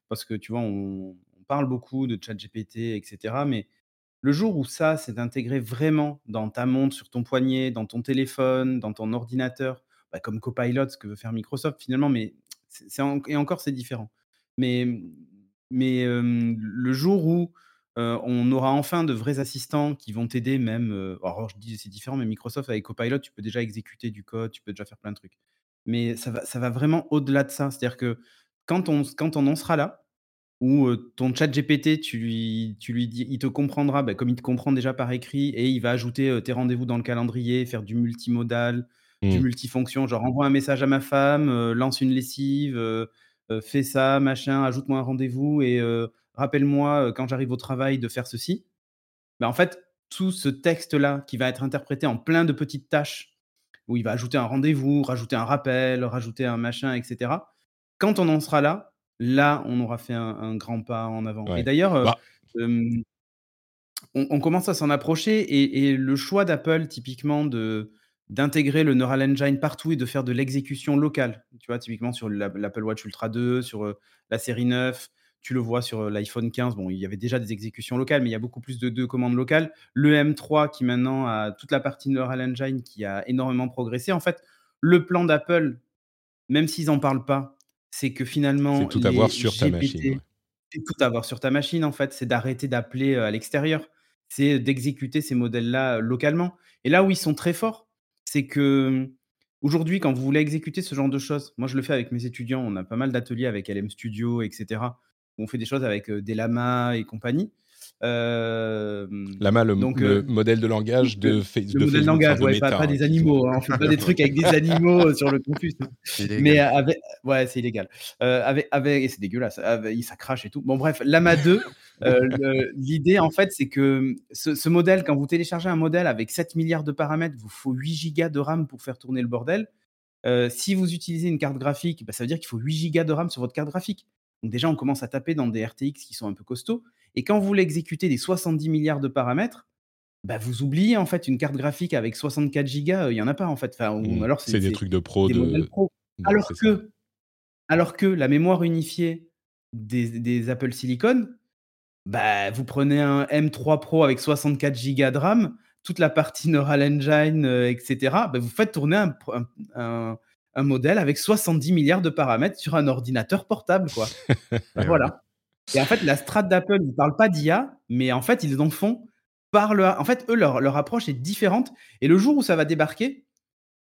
parce que tu vois, on parle beaucoup de ChatGPT, etc. Mais le jour où ça s'est intégré vraiment dans ta montre, sur ton poignet, dans ton téléphone, dans ton ordinateur, bah, comme Copilot, ce que veut faire Microsoft finalement, mais et encore c'est différent. Mais, mais le jour où on aura enfin de vrais assistants qui vont t'aider même, alors je dis c'est différent, mais Microsoft avec Copilot, tu peux déjà exécuter du code, tu peux déjà faire plein de trucs. Mais ça va, ça va vraiment au-delà de ça. C'est-à-dire que quand on, quand on en sera là, où ton chat GPT, tu lui, tu lui dis, il te comprendra bah, comme il te comprend déjà par écrit et il va ajouter tes rendez-vous dans le calendrier, faire du multimodal, du Mm. multifonction, genre envoie un message à ma femme, lance une lessive, fais ça, machin, ajoute-moi un rendez-vous et rappelle-moi quand j'arrive au travail de faire ceci. Bah, en fait, tout ce texte-là qui va être interprété en plein de petites tâches, où il va ajouter un rendez-vous, rajouter un rappel, rajouter un machin, etc. Quand on en sera là, là, on aura fait un, un grand pas en avant. Et d'ailleurs, euh, Bah, euh, on, on commence à s'en approcher et, et le choix d'Apple, typiquement, de d'intégrer le Neural Engine partout et de faire de l'exécution locale. Tu vois, typiquement sur la- l'Apple Watch Ultra 2, sur euh, la série 9, tu le vois sur euh, l'iPhone 15. Bon, il y avait déjà des exécutions locales, mais il y a beaucoup plus de, de commandes locales. Le M3 qui maintenant a toute la partie Neural Engine qui a énormément progressé. En fait, le plan d'Apple, même s'ils n'en parlent pas, c'est que finalement, c'est tout avoir sur ta machine. ouais. c'est tout avoir sur ta machine, en fait. C'est d'arrêter d'appeler euh, à l'extérieur. C'est d'exécuter ces modèles-là euh, localement. Et là où ils sont très forts, c'est que aujourd'hui, quand vous voulez exécuter ce genre de choses, moi je le fais avec mes étudiants, on a pas mal d'ateliers avec LM Studio, etc. où on fait des choses avec euh, des lamas et compagnie. Euh, Lama, le, donc, le euh, modèle de langage de, le, fa- le de modèle Facebook, langage, de ouais, pas, hein, des animaux. hein, on fait pas des trucs avec des animaux euh, sur le campus. C'est Mais avec, ouais, c'est illégal. Euh, avec, avec, et c'est dégueulasse. Avec- ça crache et tout. Bon, bref, Lama 2, euh, le- l'idée, en fait, c'est que ce, ce modèle, quand vous téléchargez un modèle avec 7 milliards de paramètres, vous faut 8 gigas de RAM pour faire tourner le bordel. Euh, si vous utilisez une carte graphique, bah, ça veut dire qu'il faut 8 gigas de RAM sur votre carte graphique. Donc déjà, on commence à taper dans des RTX qui sont un peu costauds. Et quand vous voulez exécuter des 70 milliards de paramètres, bah, vous oubliez en fait une carte graphique avec 64 gigas, euh, il y en a pas en fait. Enfin, ou Mm. alors C'est des trucs de pro. des modèles De... pro. de- Alors ça. que, alors que la mémoire unifiée des, des Apple Silicon, bah, vous prenez un M3 Pro avec 64 Go de RAM, toute la partie Neural Engine, euh, etc. bah, vous faites tourner un- un- un modèle avec 70 milliards de paramètres sur un ordinateur portable, quoi. Et voilà. Et en fait, la strat d'Apple, ils ne parlent pas d'IA, mais en fait, ils en font par le. En fait, eux, leur, leur approche est différente. Et le jour où ça va débarquer,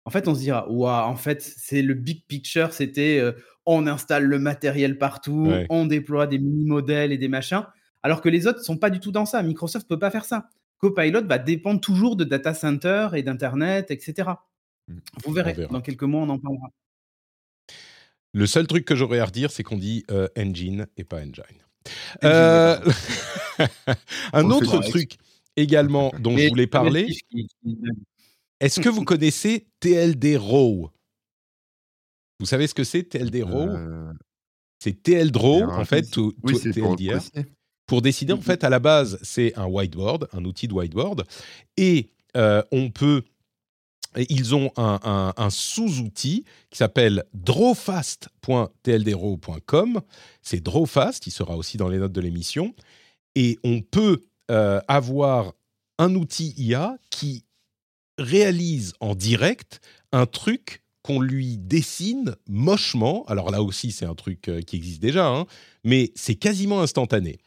en fait, on se dira, waouh, en fait, c'est le big picture, c'était euh, on installe le matériel partout, Ouais. on déploie des mini-modèles et des machins, alors que les autres ne sont pas du tout dans ça. Microsoft ne peut pas faire ça. Copilot va dépendre toujours de data center et d'Internet, etc. Mm. Vous verrez, verra. dans quelques mois, on en parlera. Le seul truc que j'aurais à redire, c'est qu'on dit euh, engine et pas engine. Engine, Euh, un On autre truc également dont je voulais parler, est-ce que vous connaissez TLD Raw Vous savez ce que c'est TLD Raw Euh, C'est TL Draw, alors, en fait, vas-y. to- oui, pour. Pour décider, en fait, à la base, c'est un whiteboard, un outil de whiteboard, et on peut. Ils ont un sous-outil qui s'appelle drawfast.tldro.com. C'est drawfast, il sera aussi dans les notes de l'émission. Et on peut euh, avoir un outil IA qui réalise en direct un truc qu'on lui dessine mochement. Alors là aussi, c'est un truc euh, qui existe déjà, hein, mais c'est quasiment instantané.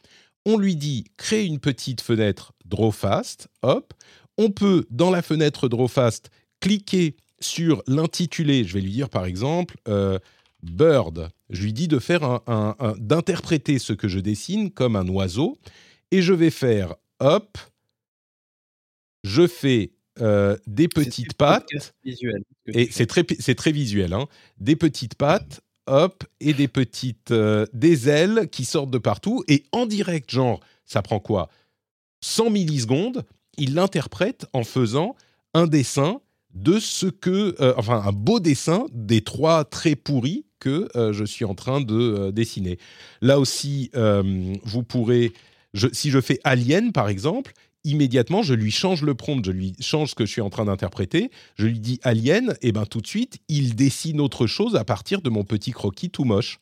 On lui dit crée une petite fenêtre Drawfast, hop. On peut dans la fenêtre Drawfast cliquer sur l'intitulé. Je vais lui dire par exemple euh, Bird. Je lui dis de faire un, un- un- d'interpréter ce que je dessine comme un oiseau, et je vais faire hop. Je fais euh, des petites pattes. visuel, Et c'est très, c'est très visuel. hein. Des petites pattes, hop, et des petites euh, des ailes qui sortent de partout. Et en direct, genre, ça prend quoi? 100 millisecondes, il l'interprète en faisant un dessin de ce que, euh, enfin, un beau dessin des trois traits pourris que euh, je suis en train de euh, dessiner. Là aussi, vous pourrez, si je fais Alien par exemple, immédiatement je lui change le prompt, je lui change ce que je suis en train d'interpréter, je lui dis Alien, et ben tout de suite il dessine autre chose à partir de mon petit croquis tout moche.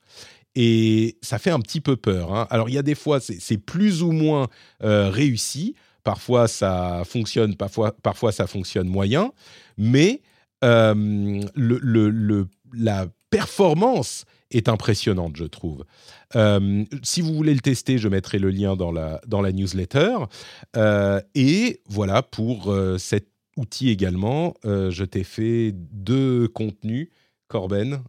Et ça fait un petit peu peur. hein. Alors il y a des fois c'est plus ou moins réussi, parfois ça fonctionne, parfois, parfois ça fonctionne moyen, mais euh, la performance est impressionnante, je trouve. Euh, si vous voulez le tester, je mettrai le lien dans la, dans la newsletter. Euh, et voilà, pour cet outil également, je t'ai fait deux contenus. Corben,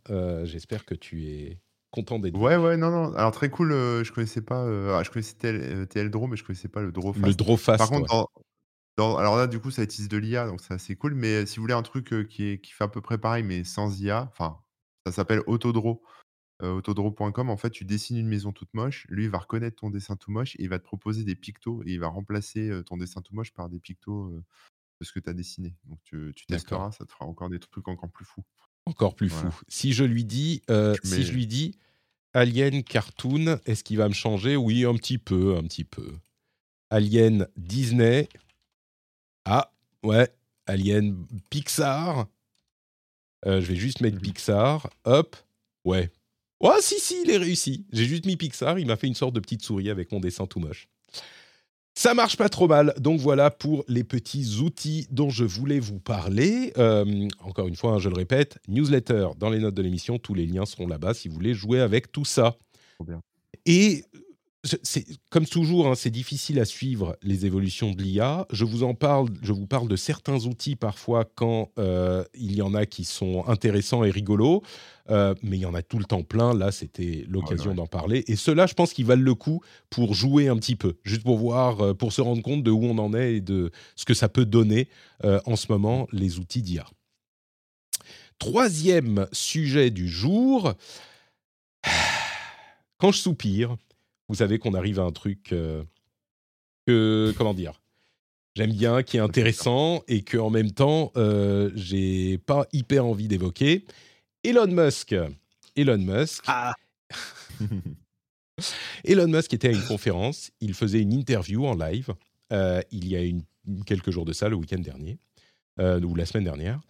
j'espère que tu es content d'être Ouais, ouais, non, non. Alors très cool, euh, je connaissais pas. euh, ah, je connaissais TL, euh, TL Draw, mais je connaissais pas le Draw le Fast. Par contre, ouais. dans, dans- alors là, du coup, ça utilise de l'IA, donc c'est assez cool. Mais euh, si vous voulez un truc euh, qui, est, qui fait à peu près pareil, mais sans IA, enfin, ça s'appelle Autodraw. Euh, autodraw.com, en fait, tu dessines une maison toute moche. Lui, il va reconnaître ton dessin tout moche et il va te proposer des pictos et il va remplacer euh, ton dessin tout moche par des pictos euh, de ce que tu as dessiné. Donc, tu, tu D'accord. testeras, ça te fera encore des trucs encore plus fous. Encore plus Voilà. fou. Si je lui dis, euh, si mets- je lui dis Alien Cartoon, est-ce qu'il va me changer? Oui, un petit peu, un petit peu. Alien Disney. Ah, ouais. Alien Pixar. Euh, je vais juste mettre. Pixar. Hop. Ouais. Ouais, si, si, il est réussi. J'ai juste mis Pixar. Il m'a fait une sorte de petite souris avec mon dessin tout moche. Ça marche pas trop mal. Donc voilà pour les petits outils dont je voulais vous parler. Euh, encore une fois, hein, je le répète, newsletter dans les notes de l'émission. Tous les liens seront là-bas si vous voulez jouer avec tout ça. Trop bien. Et comme toujours, hein, c'est difficile à suivre les évolutions de l'IA. Je vous en parle, je vous parle de certains outils parfois quand euh, il y en a qui sont intéressants et rigolos, euh, mais il y en a tout le temps plein. Là, c'était l'occasion d'en parler. Et ceux-là, je pense qu'ils valent le coup pour jouer un petit peu, juste pour voir, euh, pour se rendre compte de où on en est et de ce que ça peut donner euh, en ce moment les outils d'IA. Troisième sujet du jour. Quand je soupire, vous savez qu'on arrive à un truc euh, que, comment dire, j'aime bien, qui est intéressant et que en même temps, euh, j'ai pas hyper envie d'évoquer. Elon Musk. Elon Musk. Ah, Elon Musk était à une conférence. Il faisait une interview en live. euh, il y a une- quelques jours de ça, le week-end dernier, euh, ou la semaine dernière.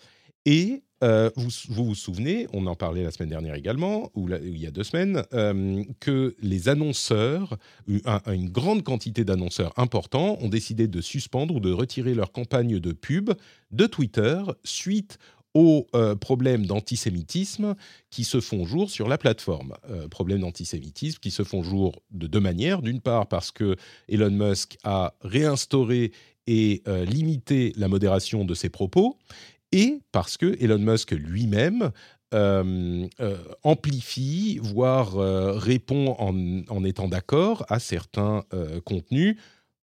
Et euh, vous, vous souvenez, on en parlait la semaine dernière également, ou il y a deux semaines, euh, que les annonceurs, un- une grande quantité d'annonceurs importants, ont décidé de suspendre ou de retirer leur campagne de pub de Twitter suite aux euh, problèmes d'antisémitisme qui se font jour sur la plateforme. Problèmes d'antisémitisme qui se font jour de deux manières. D'une part parce que Elon Musk a réinstauré et limité la modération de ses propos, et parce que Elon Musk lui-même euh, euh, amplifie, voire euh, répond en, étant d'accord à certains contenus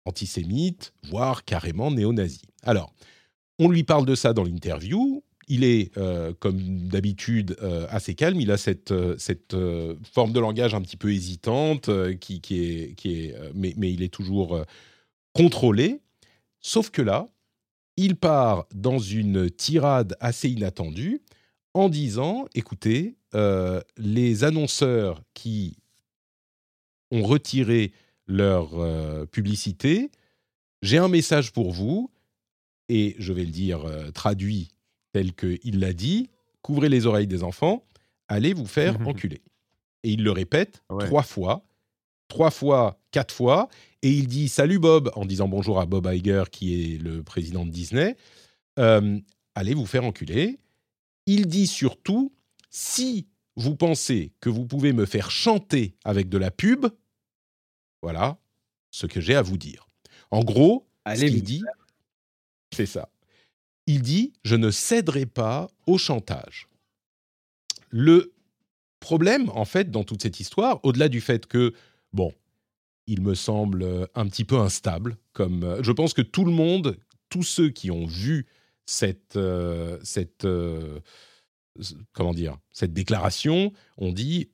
antisémites, voire carrément néo-nazis. Alors, on lui parle de ça dans l'interview. Il est, comme d'habitude, assez calme. Il a cette, forme de langage un petit peu hésitante, qui, est, mais, il est toujours contrôlé. Sauf que là, il part dans une tirade assez inattendue en disant, écoutez, euh, les annonceurs qui ont retiré leur euh, publicité, j'ai un message pour vous, et je vais le dire euh, traduit tel qu'il l'a dit, couvrez les oreilles des enfants, allez vous faire enculer. Et il le répète Ouais. trois fois, trois fois, quatre fois, et il dit salut Bob en disant bonjour à Bob Iger qui est le président de Disney. Euh, allez vous faire enculer. Il dit surtout si vous pensez que vous pouvez me faire chanter avec de la pub, voilà ce que j'ai à vous dire. En gros, Allez ce qu'il vous dit, c'est ça. Il dit je ne céderai pas au chantage. Le problème, en fait, dans toute cette histoire, au-delà du fait que, bon, il me semble euh, un petit peu instable, comme euh, je pense que tout le monde, tous ceux qui ont vu cette, euh, cette, euh, comment dire, cette déclaration, on dit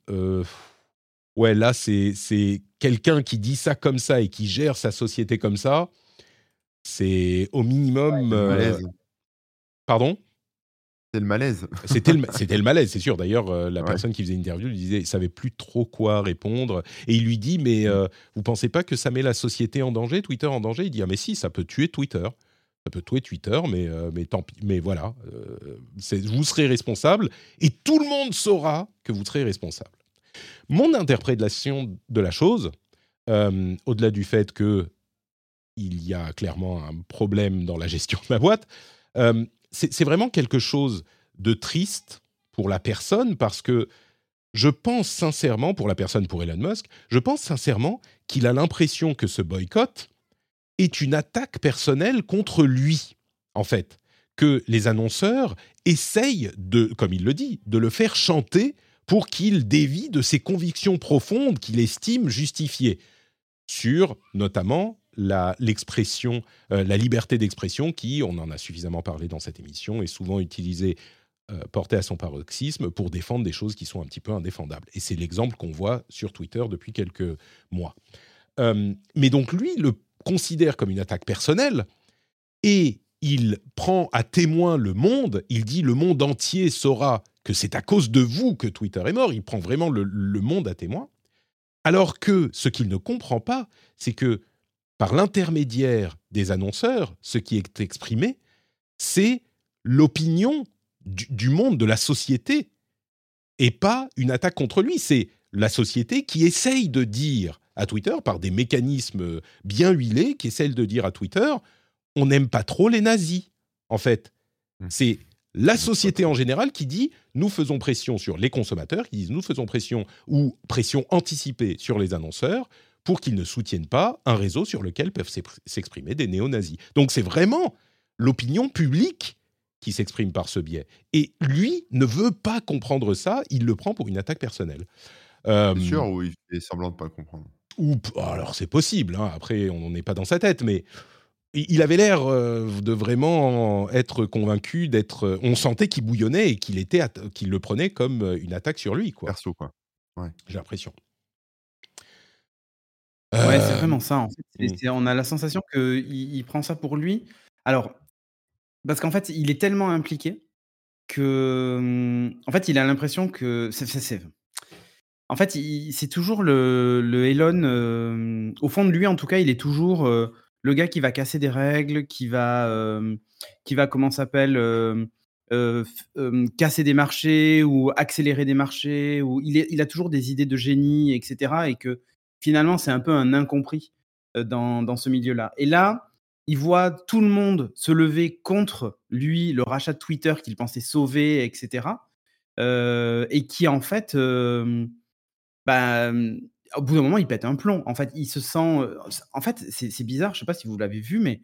ouais, là, c'est quelqu'un qui dit ça comme ça et qui gère sa société comme ça. C'est au minimum. pardon? C'était le malaise. C'était le, c'était le malaise, c'est sûr. D'ailleurs, euh, la personne qui faisait l'interview lui disait, il savait plus trop quoi répondre. Et il lui dit, mais vous euh, vous pensez pas que ça met la société en danger, Twitter en danger? Il dit, ah mais si, ça peut tuer Twitter. Ça peut tuer Twitter, mais, euh, mais tant pis. Mais voilà, vous serez responsable et tout le monde saura que vous serez responsable. Mon interprétation de la chose, au-delà du fait que il y a clairement un problème dans la gestion de la boîte, c'est vraiment quelque chose de triste pour la personne parce que je pense sincèrement, pour la personne, pour Elon Musk, je pense sincèrement qu'il a l'impression que ce boycott est une attaque personnelle contre lui, en fait. Que les annonceurs essayent de, comme il le dit, de le faire chanter pour qu'il dévie de ses convictions profondes qu'il estime justifiées sur notamment l'expression, euh, la liberté d'expression qui, on en a suffisamment parlé dans cette émission, est souvent utilisée, euh, portée à son paroxysme pour défendre des choses qui sont un petit peu indéfendables. Et c'est l'exemple qu'on voit sur Twitter depuis quelques mois. Euh, mais donc lui le considère comme une attaque personnelle et il prend à témoin le monde, il dit le monde entier saura que c'est à cause de vous que Twitter est mort, il prend vraiment le monde à témoin, alors que ce qu'il ne comprend pas, c'est que par l'intermédiaire des annonceurs, ce qui est exprimé, c'est l'opinion du, monde, de la société, et pas une attaque contre lui. C'est la société qui essaye de dire à Twitter, par des mécanismes bien huilés, qui essaye de dire à Twitter, on n'aime pas trop les nazis, en fait. Mmh. C'est la société en général qui dit nous faisons pression sur les consommateurs, qui disent nous faisons pression ou pression anticipée sur les annonceurs pour qu'ils ne soutiennent pas un réseau sur lequel peuvent s'exprimer des néo-nazis. Donc c'est vraiment l'opinion publique qui s'exprime par ce biais. Et lui ne veut pas comprendre ça, il le prend pour une attaque personnelle. Euh, sûr ou il fait semblant de ne pas comprendre ou, Alors c'est possible, hein. après on n'est pas dans sa tête, mais il avait l'air euh, de vraiment être convaincu d'être. On sentait qu'il bouillonnait et qu'il était, qu'il le prenait comme une attaque sur lui, quoi. Perso, quoi. Ouais. J'ai l'impression. Ouais, c'est vraiment ça, en fait. Mmh. on a la sensation qu'il il prend ça pour lui. Alors, parce qu'en fait, il est tellement impliqué que, mmh, en fait, il a l'impression que c'est en fait, c'est toujours le le Elon, au fond de lui, en tout cas, il est toujours, le gars qui va casser des règles, qui va, qui va comment s'appelle? casser des marchés ou accélérer des marchés ou il il a toujours des idées de génie etc. et que finalement, c'est un peu un incompris dans, ce milieu-là. Et là, il voit tout le monde se lever contre lui, le rachat de Twitter qu'il pensait sauver, etc. et qui, en fait, bah, au bout d'un moment, il pète un plomb. En fait, il se sent. En fait, c'est bizarre, je ne sais pas si vous l'avez vu, mais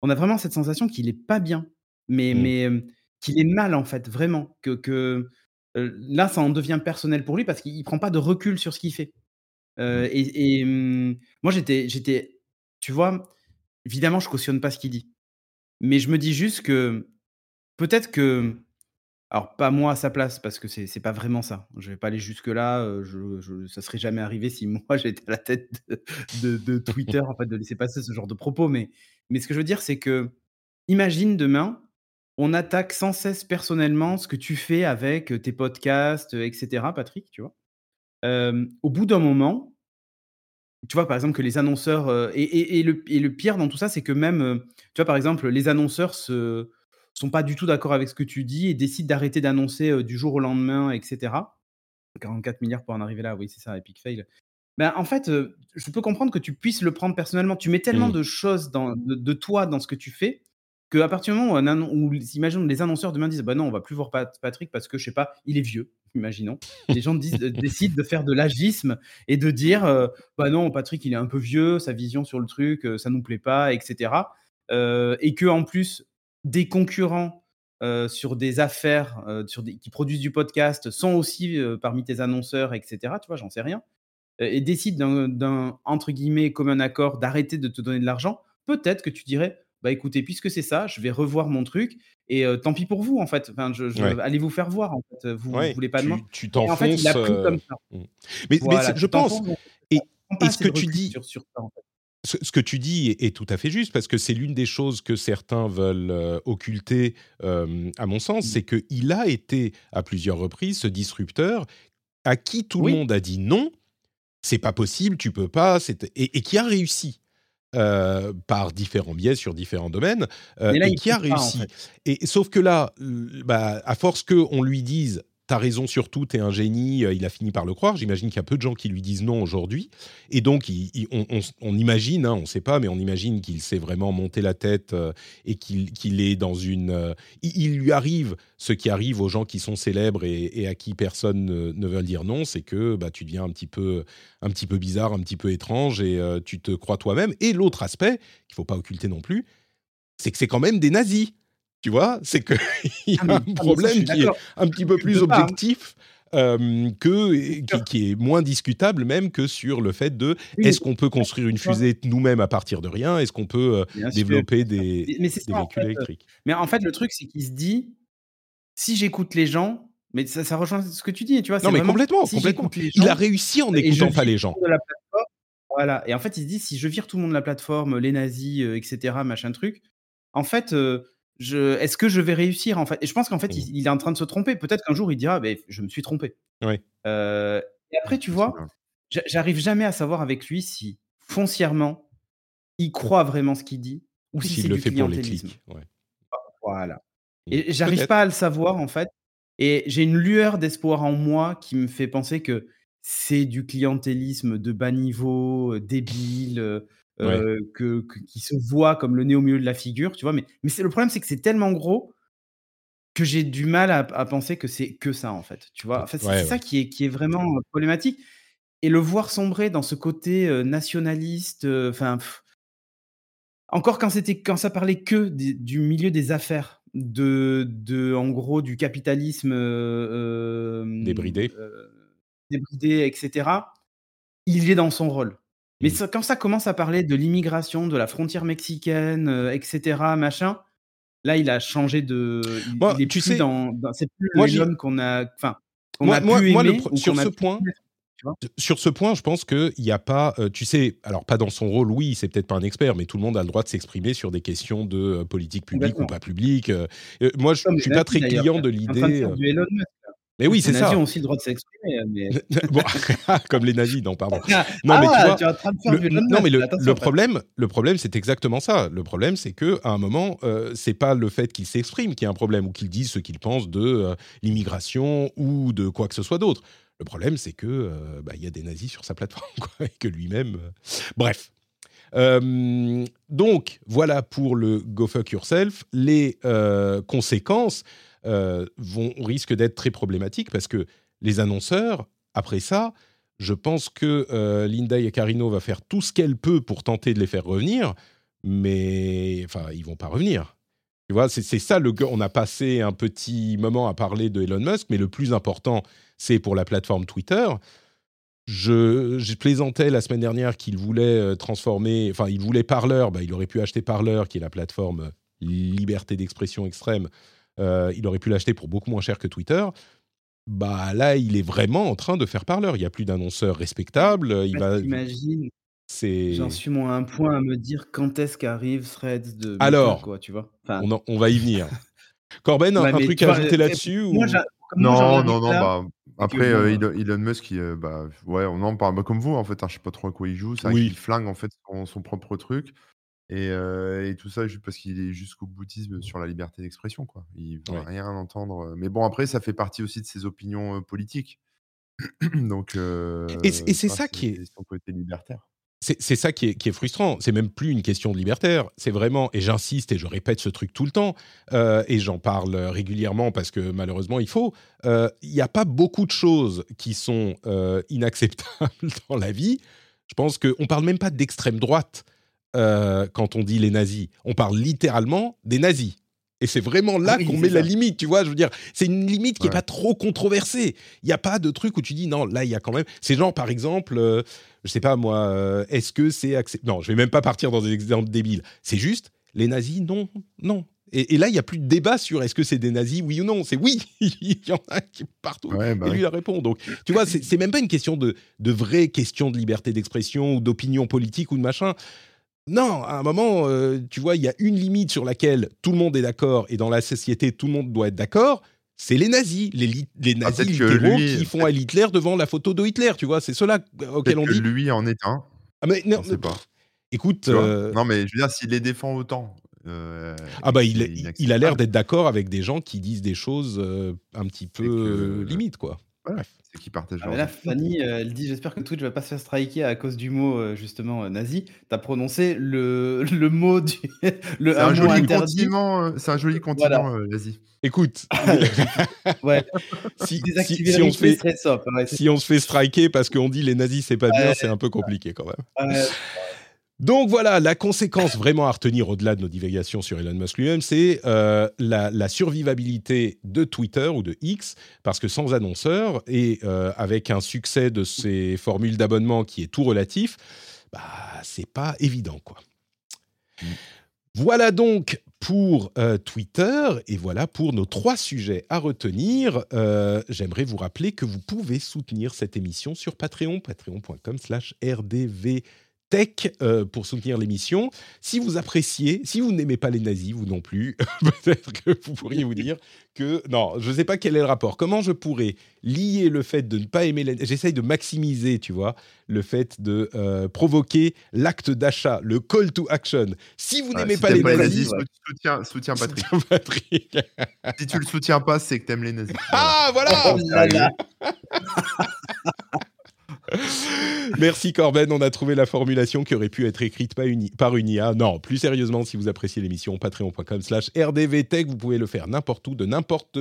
on a vraiment cette sensation qu'il n'est pas bien, mais, mmh. mais qu'il est mal, en fait, vraiment. Que, que là, ça en devient personnel pour lui parce qu'il ne prend pas de recul sur ce qu'il fait. Mmh. et, mmh, moi, j'étais, j'étais, tu vois, évidemment, je cautionne pas ce qu'il dit, mais je me dis juste que peut-être que, alors pas moi à sa place, parce que c'est, c'est pas vraiment ça. Je vais pas aller jusque là. Je, je, ça serait jamais arrivé si moi j'étais à la tête de, de, Twitter, en fait, de laisser passer ce genre de propos. Mais, mais ce que je veux dire, c'est que, imagine demain, on attaque sans cesse personnellement ce que tu fais avec tes podcasts, etc. Patrick, tu vois? Au bout d'un moment, tu vois, par exemple, que les annonceurs. et, le, pire dans tout ça, c'est que même, tu vois, par exemple, les annonceurs ne sont pas du tout d'accord avec ce que tu dis et décident d'arrêter d'annoncer du jour au lendemain, etc. 44 milliards pour en arriver là, oui, c'est ça, Epic Fail. Ben, en fait, je peux comprendre que tu puisses le prendre personnellement. Tu mets tellement mmh. de choses dans, de, toi dans ce que tu fais qu'à partir du moment où, les annonceurs demain disent bah non, on va plus voir Patrick parce que je sais pas, il est vieux imaginons. Les gens euh, décident de faire de l'agisme et de dire euh, bah non, Patrick, il est un peu vieux, sa vision sur le truc, euh, ça nous plaît pas, etc. et que en plus, des concurrents sur des affaires sur des, qui produisent du podcast sont aussi parmi tes annonceurs, etc. Tu vois, j'en sais rien. et décident d'un, entre guillemets, commun accord d'arrêter de te donner de l'argent, peut-être que tu dirais bah écoutez, puisque c'est ça, je vais revoir mon truc et euh, tant pis pour vous en fait. Enfin, je, je- Ouais. allez vous faire voir en fait. Vous, vous Ouais, voulez pas de moi. tu t'enfonces. en fait, il a pris comme ça. mm. Mais, Voilà, je pense, et, ce que tu dis, sur, sur ça en fait. ce, que tu dis est, tout à fait juste parce que c'est l'une des choses que certains veulent occulter, euh, à mon sens, Mm. c'est qu'il a été à plusieurs reprises ce disrupteur à qui tout Oui. le monde a dit non, c'est pas possible, tu peux pas, c'est- et, et qui a réussi. Euh, par différents biais sur différents domaines euh, là, et qui a peut pas, en réussi. fait. Et sauf que là, l- bah, à force qu'on lui dise T'as raison sur tout, t'es un génie, euh, il a fini par le croire. J'imagine qu'il y a peu de gens qui lui disent non aujourd'hui. Et donc, on, imagine, hein, on ne sait pas, mais on imagine qu'il s'est vraiment monté la tête euh, et qu'il est dans une. euh, il, lui arrive ce qui arrive aux gens qui sont célèbres et, à qui personne ne, veut dire non, c'est que bah, tu deviens un petit, peu, un petit peu bizarre, un petit peu étrange et tu te crois toi-même. Et l'autre aspect, qu'il ne faut pas occulter non plus, c'est que c'est quand même des nazis. Tu vois, c'est qu'il y a Ah, un problème qui est un petit peu plus hein. objectif euh, que, qui, qui est moins discutable même que sur le fait de Oui, est-ce qu'on peut construire une fusée nous-mêmes à partir de rien? Est-ce qu'on peut euh, développer des, Mais- mais c'est des ça, en véhicules fait, électriques? Mais en fait, le truc, c'est qu'il se dit, si j'écoute les gens, mais ça, ça rejoint ce que tu dis, tu vois. Non, mais vraiment, complètement, si complètement. Il a réussi en n'écoutant pas les gens. de la voilà. Et en fait, il se dit, si je vire tout le monde de la plateforme, les nazis, euh, etc., machin truc, en fait, est-ce que je vais réussir en fait? Et je pense qu'en fait, Mmh. il, il est en train de se tromper. Peut-être qu'un jour, il dira, ben, je me suis trompé. Euh, et après, tu vois, j'a- j'arrive jamais à savoir avec lui si foncièrement, il croit vraiment ce qu'il dit ou si S'il c'est le du fait pour les clientélisme. clics. ouais. Voilà. Mmh. Et j'arrive pas à le savoir en fait. Et j'ai une lueur d'espoir en moi qui me fait penser que c'est du clientélisme de bas niveau, débile, euh, que, que- qui se voit comme le nez au milieu de la figure, tu vois. Mais, mais c'est le problème, c'est que c'est tellement gros que j'ai du mal à, à penser que c'est que ça en fait. Tu vois? Enfin, c'est Ouais, ça qui est, qui est vraiment euh, problématique. Et le voir sombrer dans ce côté euh, nationaliste, enfin. encore quand c'était quand ça parlait que des- du milieu des affaires, de, de en gros du capitalisme euh, Débridé. euh, débridé, etc. Il est dans son rôle. Mais Mm. ça- quand ça commence à parler de l'immigration, de la frontière mexicaine, euh, etc., machin, là il a changé de. Il, Moi, il est tu plus sais, dans. dans- c'est plus l'homme qu'on a. Enfin, qu'on Moi, a moi- pu moi, le aimer ou sur ce point, sur ce point, je pense qu'il n'y a pas, euh, tu sais, alors pas dans son rôle, oui, c'est peut-être pas un expert, mais tout le monde a le droit de s'exprimer sur des questions de euh, politique publique ou pas publique. euh, moi, je ne suis pas très client de l'idée. Euh. Mais oui, Les c'est nazis ça. ont aussi le droit de s'exprimer. Mais... Bon, comme les nazis, non, pardon. Ah, Non, mais tu vois, tu es en train de faire le, non, mais le, problème, le problème, c'est exactement ça. Le problème, c'est que à un moment, euh, c'est pas le fait qu'il s'exprime qui est un problème ou qu'il dise ce qu'il pense de euh, l'immigration ou de quoi que ce soit d'autre. Le problème, c'est que euh, bah, il y a des nazis sur sa plateforme, quoi, et que lui-même. euh, Bref. Euh, donc voilà pour le Go Fuck Yourself. Les euh, conséquences euh, vont risquent d'être très problématiques parce que les annonceurs, après ça, je pense que euh, Linda Yacarino va faire tout ce qu'elle peut pour tenter de les faire revenir, mais enfin, ils vont pas revenir. Tu vois, c'est ça le. On a passé un petit moment à parler de Elon Musk, mais le plus important, c'est pour la plateforme Twitter. Je, je plaisantais la semaine dernière qu'il voulait euh, transformer, enfin, il voulait Parler, bah, il aurait pu acheter Parler, qui est la plateforme euh, liberté d'expression extrême. Euh, il aurait pu l'acheter pour beaucoup moins cher que Twitter. Bah là, il est vraiment en train de faire Parler. Il y a plus d'annonceurs respectables. Il Bah, va. T'imagines, C'est. j'en suis moi à un point à me dire quand est-ce qu'arrive Threads de Alors, quoi, tu vois. Enfin, On, en- on va y venir. Corben, un, ouais, un mais truc à ajouter euh, là-dessus ou... Non, non, non, bah, après, euh, euh, Elon, Musk, il, euh, bah, ouais, on en parle bah, comme vous, en fait, hein, je sais pas trop à quoi il joue, c'est Oui. qu'il flingue, en fait, son, son propre truc, et, euh, et tout ça juste parce qu'il est jusqu'au boutisme sur la liberté d'expression, quoi. Il veut Ouais. rien entendre, mais bon, après, ça fait partie aussi de ses opinions euh, politiques, donc, euh, Et, c'est ça, ça qui est, son côté libertaire. c'est, ça qui est, qui est frustrant. C'est même plus une question de libertaire. C'est vraiment, et j'insiste et je répète ce truc tout le temps, euh, et j'en parle régulièrement parce que malheureusement il faut. euh, Il n'y a pas beaucoup de choses qui sont euh, inacceptables dans la vie. Je pense qu'on parle même pas d'extrême droite euh, quand on dit les nazis. On parle littéralement des nazis. Et c'est vraiment là Oui, qu'on met la limite, tu vois. Je veux dire, c'est une limite qui n'est Ouais. pas trop controversée. Il n'y a pas de truc où tu dis non, là, il y a quand même. C'est genre, par exemple, euh, je sais pas moi, euh, est-ce que c'est Non, je vais même pas partir dans des exemples débiles. C'est juste Les nazis, non, non. Et, et là, il n'y a plus de débat sur est-ce que c'est des nazis, oui ou non. C'est oui, il y en a qui partout. Ouais, bah et lui la répond. Donc, tu vois, c'est c'est même pas une question de, de vraie question de liberté d'expression ou d'opinion politique ou de machin. Non, à un moment, euh, tu vois, il y a une limite sur laquelle tout le monde est d'accord et dans la société, tout le monde doit être d'accord. C'est les nazis, les, li- les nazis Ah, littéraux lui- qui font à Hitler devant la photo de Hitler, tu vois. C'est cela auquel on que dit. lui en est un. Ah, mais non, On sait pas. Écoute, euh, Non, mais je veux dire, s'il les défend autant. euh, ah bah il, a l'air d'être d'accord avec des gens qui disent des choses un petit peu que- limites, quoi. voilà, c'est qu'il partage Ah, mais là. Fanny, euh, elle dit J'espère que Twitch va pas se faire striker à cause du mot euh, justement euh, nazi. T'as prononcé le, le mot du. le C'est un, joli interdit. continent, euh, c'est un joli continent, euh, l'Asie. Écoute, Ouais, si, on fait, up. Ouais, c'est- si on se fait striker parce qu'on dit les nazis c'est pas bien, c'est un peu compliqué quand même. Donc voilà, la conséquence vraiment à retenir au-delà de nos divagations sur Elon Musk lui-même, c'est euh, la, survivabilité de Twitter ou de X, parce que sans annonceur et euh, avec un succès de ces formules d'abonnement qui est tout relatif, bah c'est pas évident quoi. Voilà donc pour euh, Twitter et voilà pour nos trois sujets à retenir. J'aimerais vous rappeler que vous pouvez soutenir cette émission sur Patreon, patreon.com/slash rdv tech euh, pour soutenir l'émission. Si vous appréciez, si vous n'aimez pas les nazis, vous non plus, peut-être que vous pourriez vous dire que non, je ne sais pas quel est le rapport. Comment je pourrais lier le fait de ne pas aimer les J'essaye de maximiser, tu vois, le fait de euh, provoquer l'acte d'achat, le call to action. Si vous Ouais, n'aimez si pas les pas les nazis, nazis, soutiens, soutiens Patrick. Patrick. si tu le soutiens pas, c'est que t'aimes les nazis. Ah, voilà là là. Merci Corben, on a trouvé la formulation qui aurait pu être écrite par une, par une IA. Non, plus sérieusement, si vous appréciez l'émission, patreon.com slash rdvtech, vous pouvez le faire n'importe où, de n'importe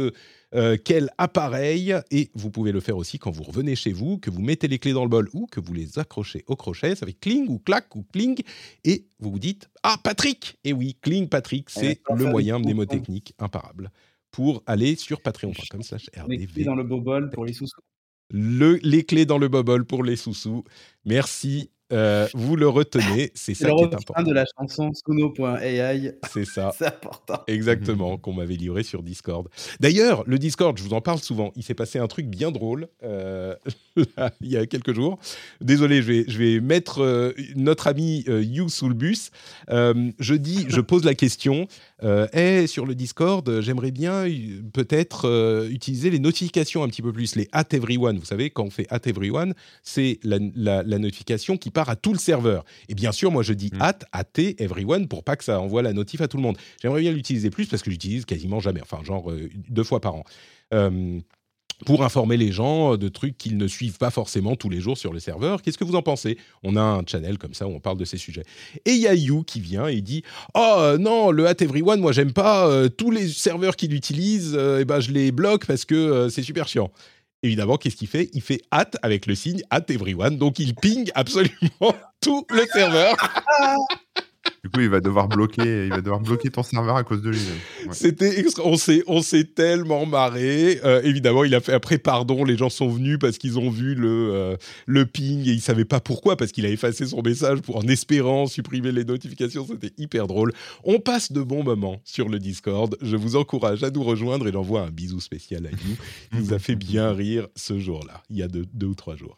euh, quel appareil, et vous pouvez le faire aussi quand vous revenez chez vous, que vous mettez les clés dans le bol ou que vous les accrochez au crochet, ça fait cling ou clac ou cling, et vous vous dites « Ah, Patrick !» Et oui, cling Patrick, c'est Ouais, le moyen c'est mnémotechnique imparable pour aller sur patreon.com slash rdv dans le bobol pour les sous le, les clés dans le bubble pour les sous-sous. Merci, euh, vous le retenez, c'est ça le qui est refrain important. de la chanson Suno.ai. C'est ça, C'est important. exactement, qu'on m'avait livré sur Discord. D'ailleurs, le Discord, je vous en parle souvent, il s'est passé un truc bien drôle euh, il y a quelques jours. Désolé, je vais, je vais mettre euh, notre ami euh, You sous le bus. Euh, je dis, je pose la question, euh, Hey, sur le Discord, euh, j'aimerais bien euh, peut-être euh, utiliser les notifications un petit peu plus, les at everyone. Vous savez, quand on fait at everyone, c'est la, la- la notification qui part à tout le serveur. Et bien sûr, moi je dis Mm. at, at everyone pour pas que ça envoie la notif à tout le monde. J'aimerais bien l'utiliser plus parce que j'utilise quasiment jamais, enfin genre euh, deux fois par an. Euh, pour informer les gens de trucs qu'ils ne suivent pas forcément tous les jours sur le serveur. Qu'est-ce que vous en pensez? On a un channel comme ça où on parle de ces sujets. Et il y a You qui vient et dit Oh euh, non, le at everyone, moi j'aime pas. euh, tous les serveurs qui l'utilisent, euh, eh ben, je les bloque parce que euh, c'est super chiant. Évidemment, qu'est-ce qu'il fait? Il fait at avec le signe at everyone. Donc il ping absolument tout le serveur. Du coup, il va devoir bloquer, il va devoir bloquer ton serveur à cause de lui. C'était on s'est on s'est tellement marré. Euh, évidemment, il a fait après pardon. Les gens sont venus parce qu'ils ont vu le euh, le ping et ils savaient pas pourquoi parce qu'il a effacé son message pour en espérant supprimer les notifications. C'était hyper drôle. On passe de bons moments sur le Discord. Je vous encourage à nous rejoindre et j'envoie un bisou spécial à nous. Il nous a fait bien rire ce jour-là. Il y a deux ou trois jours.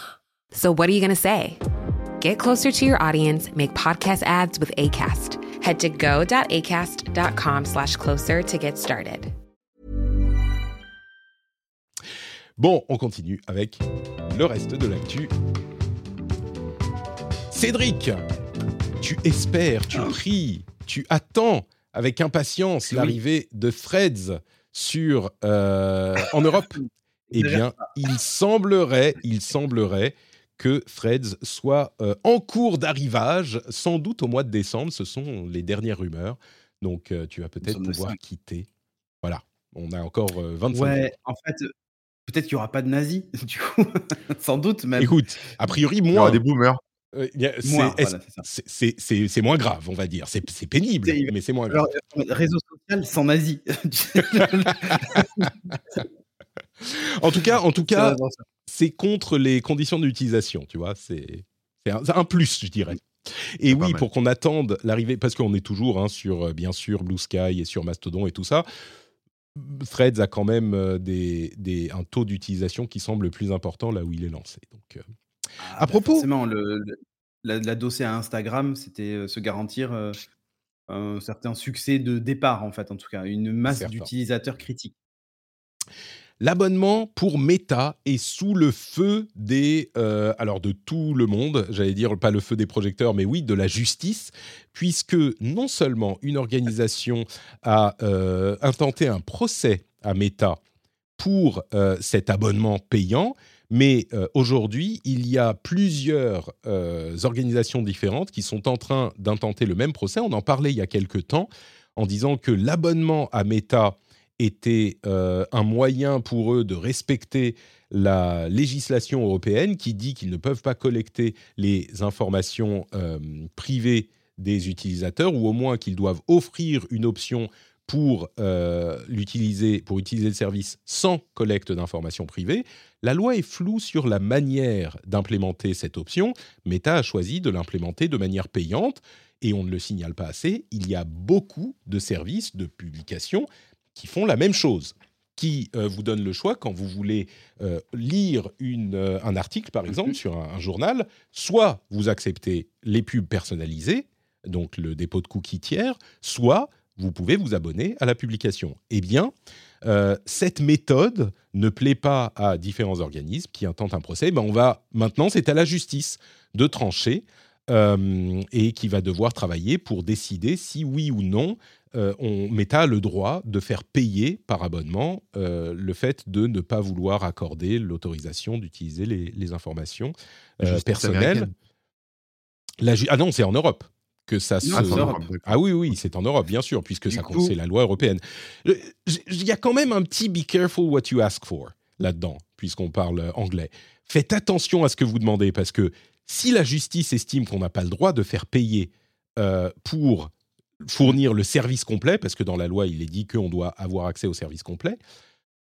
So, what are you going to say? Get closer to your audience, make podcast ads with ACAST. Head to go.acast.com slash closer to get started. Bon, on continue avec le reste de l'actu. Cédric, tu espères, tu pries, tu attends avec impatience Oui. l'arrivée de Freds sur euh, en Europe? Eh bien, il semblerait, il semblerait que Threads soit euh, en cours d'arrivage, sans doute au mois de décembre. Ce sont les dernières rumeurs. Donc, euh, tu vas peut-être pouvoir quitter. Voilà, on a encore 25 ouais, jours. en fait, peut-être qu'il n'y aura pas de nazis, du coup, sans doute même. Écoute, a priori, moins. Il y aura des boomers. c'est moins grave, on va dire. C'est pénible, mais c'est moins grave. Alors, réseau social sans nazis. en tout cas, en tout cas, c'est contre les conditions d'utilisation, tu vois. C'est un, un, plus, je dirais. Et oui, pour qu'on attende l'arrivée, parce qu'on est toujours hein, sur, euh, bien sûr, Blue Sky et sur Mastodon et tout ça. Threads a quand même euh, des, des, un taux d'utilisation qui semble plus important là où il est lancé. Donc, euh, ah, à bah, propos, forcément, le, la, dossier à Instagram, c'était se garantir un certain succès de départ, en fait, en tout cas, une masse d'utilisateurs critiques. L'abonnement pour Meta est sous le feu des, euh, alors de tout le monde, j'allais dire pas le feu des projecteurs, mais oui de la justice, puisque non seulement une organisation a euh, intenté un procès à Meta pour euh, cet abonnement payant, mais aujourd'hui, il y a plusieurs organisations différentes qui sont en train d'intenter le même procès. On en parlait il y a quelque temps en disant que l'abonnement à Meta était euh, un moyen pour eux de respecter la législation européenne qui dit qu'ils ne peuvent pas collecter les informations euh, privées des utilisateurs ou au moins qu'ils doivent offrir une option pour euh, l'utiliser pour utiliser le service sans collecte d'informations privées. La loi est floue sur la manière d'implémenter cette option. Meta a choisi de l'implémenter de manière payante et on ne le signale pas assez. Il y a beaucoup de services de publication qui font la même chose, qui euh, vous donnent le choix quand vous voulez euh, lire une, euh, un article, par exemple, sur un, journal, soit vous acceptez les pubs personnalisées, donc le dépôt de cookies tiers, soit vous pouvez vous abonner à la publication. Eh bien, cette méthode ne plaît pas à différents organismes qui intentent un procès. Ben on va maintenant, c'est à la justice de trancher et qui va devoir travailler pour décider si oui ou non euh, on, Meta a le droit de faire payer par abonnement euh, le fait de ne pas vouloir accorder l'autorisation d'utiliser les, informations euh, personnelles. ah non, c'est en Europe que ça se. Ah, oui, oui, c'est en Europe, bien sûr, puisque ça c'est la loi européenne. Il y a quand même un petit be careful what you ask for là-dedans, puisqu'on parle anglais. Faites attention à ce que vous demandez, parce que si la justice estime qu'on n'a pas le droit de faire payer pour fournir le service complet, parce que dans la loi, il est dit qu'on doit avoir accès au service complet.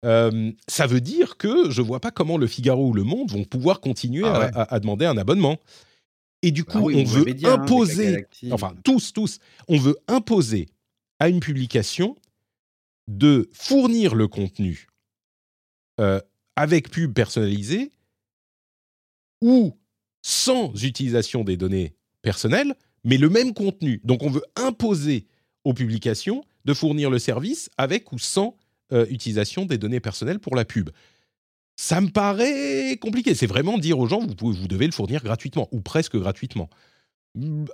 Euh, ça veut dire que je vois pas comment le Figaro ou le Monde vont pouvoir continuer ah à, demander un abonnement. Et du bah coup, on, veut hein, imposer, enfin tous, tous, on veut imposer à une publication de fournir le contenu euh, avec pub personnalisée ou sans utilisation des données personnelles, mais le même contenu. Donc on veut imposer aux publications de fournir le service avec ou sans euh, utilisation des données personnelles pour la pub. Ça me paraît compliqué. C'est vraiment dire aux gens, vous, vous devez le fournir gratuitement, ou presque gratuitement.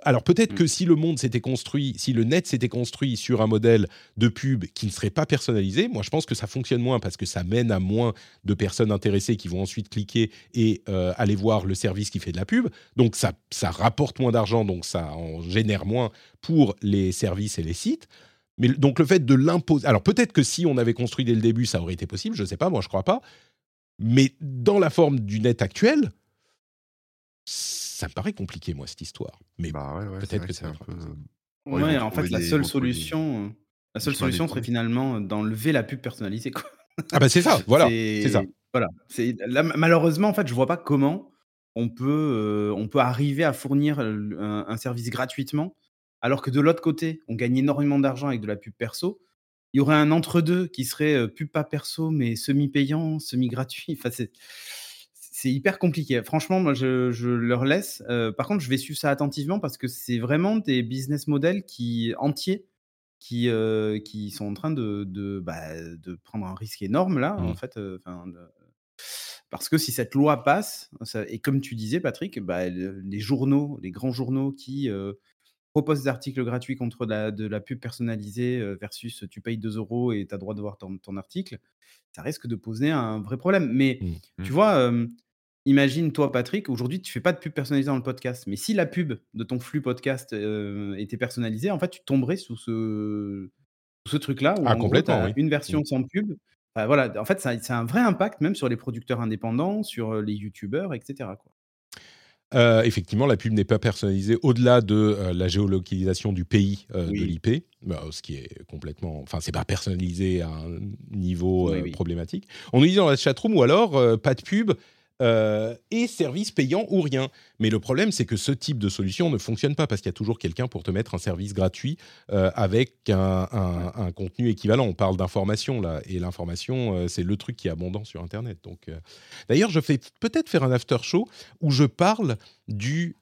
Alors peut-être mm. que si le monde s'était construit, si le net s'était construit sur un modèle de pub qui ne serait pas personnalisé, moi je pense que ça fonctionne moins parce que ça mène à moins de personnes intéressées qui vont ensuite cliquer et euh, aller voir le service qui fait de la pub. Donc ça, ça rapporte moins d'argent, donc ça en génère moins pour les services et les sites. Mais donc le fait de l'imposer, alors peut-être que si on avait construit dès le début, ça aurait été possible, je ne sais pas, moi je crois pas. Mais dans la forme du net actuel, ça me paraît compliqué, moi, cette histoire. Mais bah peut-être que c'est un peu. Ouais, en fait, la seule solution, la seule solution serait finalement d'enlever la pub personnalisée. Quoi. Ah bah c'est ça, voilà, c'est ça. Voilà, c'est malheureusement en fait, je vois pas comment on peut, on peut arriver à fournir un, service gratuitement, alors que de l'autre côté, on gagne énormément d'argent avec de la pub perso. Il y aurait un entre-deux qui serait pub pas perso, mais semi-payant, semi-gratuit. Enfin, c'est c'est hyper compliqué. Franchement, moi, je, leur laisse. Euh, par contre, je vais suivre ça attentivement parce que c'est vraiment des business models qui, entiers qui, euh, qui sont en train de, de, bah, de, prendre un risque énorme là, en mmh. fait. Euh, parce que si cette loi passe, et comme tu disais, Patrick, bah, les journaux, les grands journaux qui proposent des articles gratuits contre de la pub personnalisée versus tu payes 2 euros et tu as droit de voir ton, article, ça risque de poser un vrai problème. Mais mmh. tu mmh. vois, imagine toi, Patrick, aujourd'hui, tu fais pas de pub personnalisée dans le podcast, mais si la pub de ton flux podcast, heu, était personnalisée, en fait, tu tomberais sous ce ce truc-là où Ah gros, complètement, oui. une Mmh. version sans pub. Voilà, en fait, ça a ça a un vrai impact même sur les producteurs indépendants, sur, heu, les youtubeurs et cetera, quoi. Heu, effectivement, la pub n'est pas personnalisée au-delà de, la géolocalisation du pays, de l'IP, bah, ce qui est complètement enfin, c'est pas personnalisé à un niveau, Oui, heu, oui. problématique. On nous dit dans la chatroom ou alors, pas de pub, et service payant ou rien. Mais le problème, c'est que ce type de solution ne fonctionne pas parce qu'il y a toujours quelqu'un pour te mettre un service gratuit, heu, avec un un un contenu équivalent. On parle d'information là et l'information, heu, c'est le truc qui est abondant sur internet donc heu d'ailleurs, je vais peut-être faire un after show où je parle du,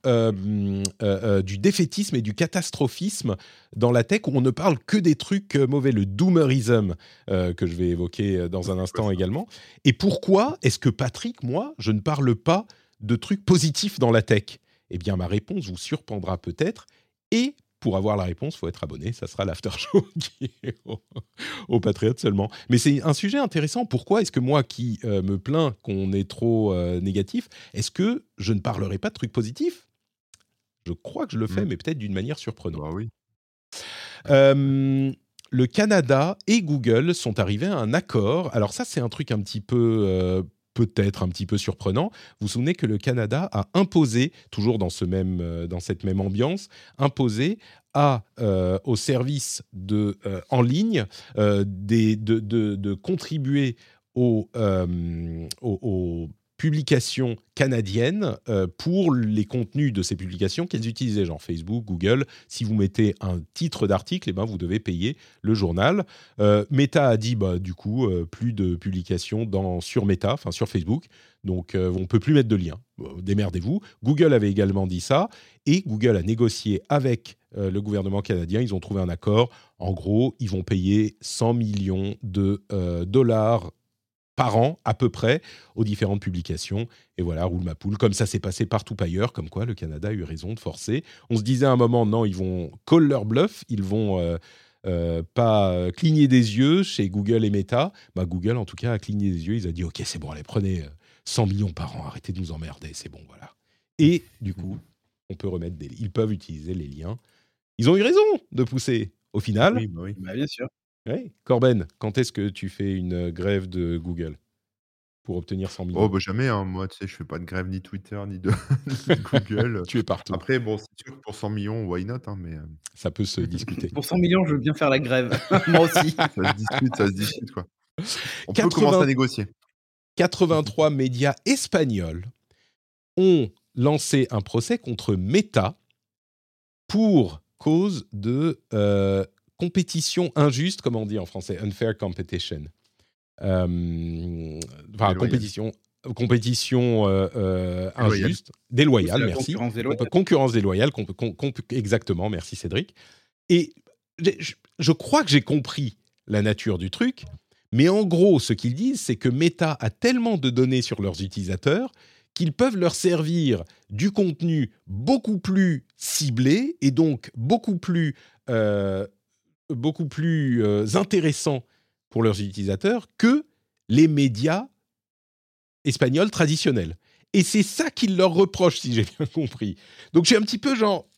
défaitisme et du catastrophisme dans la tech, où on ne parle que des trucs, mauvais, le doomerism, que je vais évoquer, dans un instant également. Et pourquoi est-ce que Patrick, moi, je ne parle pas de trucs positifs dans la tech? Eh bien, ma réponse vous surprendra peut-être et pour avoir la réponse, il faut être abonné, ça sera l'after show qui est au au seulement. Mais c'est un sujet intéressant. Pourquoi est-ce que moi qui, heu, me plains qu'on est trop, heu, négatif, est-ce que je ne parlerai pas de trucs positifs? Je crois que je le fais, Mmh. mais peut-être d'une manière surprenante. Bah oui. Le Canada et Google sont arrivés à un accord. Alors ça, c'est un truc un petit peu, heu, peut-être un petit peu surprenant. Vous vous souvenez que le Canada a imposé, toujours dans ce même, heu, dans cette même ambiance, imposé à, heu, aux services de, heu, en ligne, heu, des de contribuer aux aux publications canadiennes, heu, pour les contenus de ces publications qu'elles utilisaient, genre Facebook, Google. Si vous mettez un titre d'article, eh ben, vous devez payer le journal. Heu, Meta a dit, bah, du coup, heu, plus de publications dans sur Meta, enfin sur Facebook, donc on peut plus mettre de lien. Démerdez-vous. Google avait également dit ça et Google a négocié avec, le gouvernement canadien. Ils ont trouvé un accord. En gros, ils vont payer 100 millions de, dollars par an, à peu près, aux différentes publications. Et voilà, roule ma poule. Comme ça s'est passé partout ailleurs, comme quoi le Canada a eu raison de forcer. On se disait à un moment, non, ils vont call leur bluff, ils vont euh, euh, pas euh, cligner des yeux chez Google et Meta. Bah, Google, en tout cas, a cligné des yeux. Ils ont dit, OK, c'est bon, allez, prenez euh, 100 millions par an, arrêtez de nous emmerder, c'est bon, voilà. Et du coup, on peut remettre des... Ils peuvent utiliser les liens. Ils ont eu raison de pousser. Au final, Oui, bah oui. Bah, bien sûr. Ouais. Corben, quand est-ce que tu fais une euh, grève de Google pour obtenir 100 millions Oh, bah, jamais, hein. Moi, tu sais, je fais pas de grève ni Twitter ni de ni de Google. Tu es partout. Après, bon, c'est sûr que pour 100 millions, why not, hein, mais heu, Ça peut se discuter. Pour 100 millions, je veux bien faire la grève. Moi aussi. ça se discute, ça se discute, quoi. On peut 80 commencer à négocier. 83 médias espagnols ont lancé un procès contre Meta pour cause de euh, compétition injuste, comme on dit en français, unfair competition. Euh, enfin, compétition, compétition euh, euh, injuste, déloyale, merci. concurrence déloyale. Concurrence exactement, merci Cédric. Et je crois que j'ai compris la nature du truc, mais en gros, ce qu'ils disent, c'est que Meta a tellement de données sur leurs utilisateurs qu'ils peuvent leur servir du contenu beaucoup plus ciblé et donc beaucoup plus, euh, beaucoup plus euh, intéressant pour leurs utilisateurs que les médias espagnols traditionnels. Et c'est ça qu'ils leur reprochent, si j'ai bien compris. Donc je suis un petit peu genre...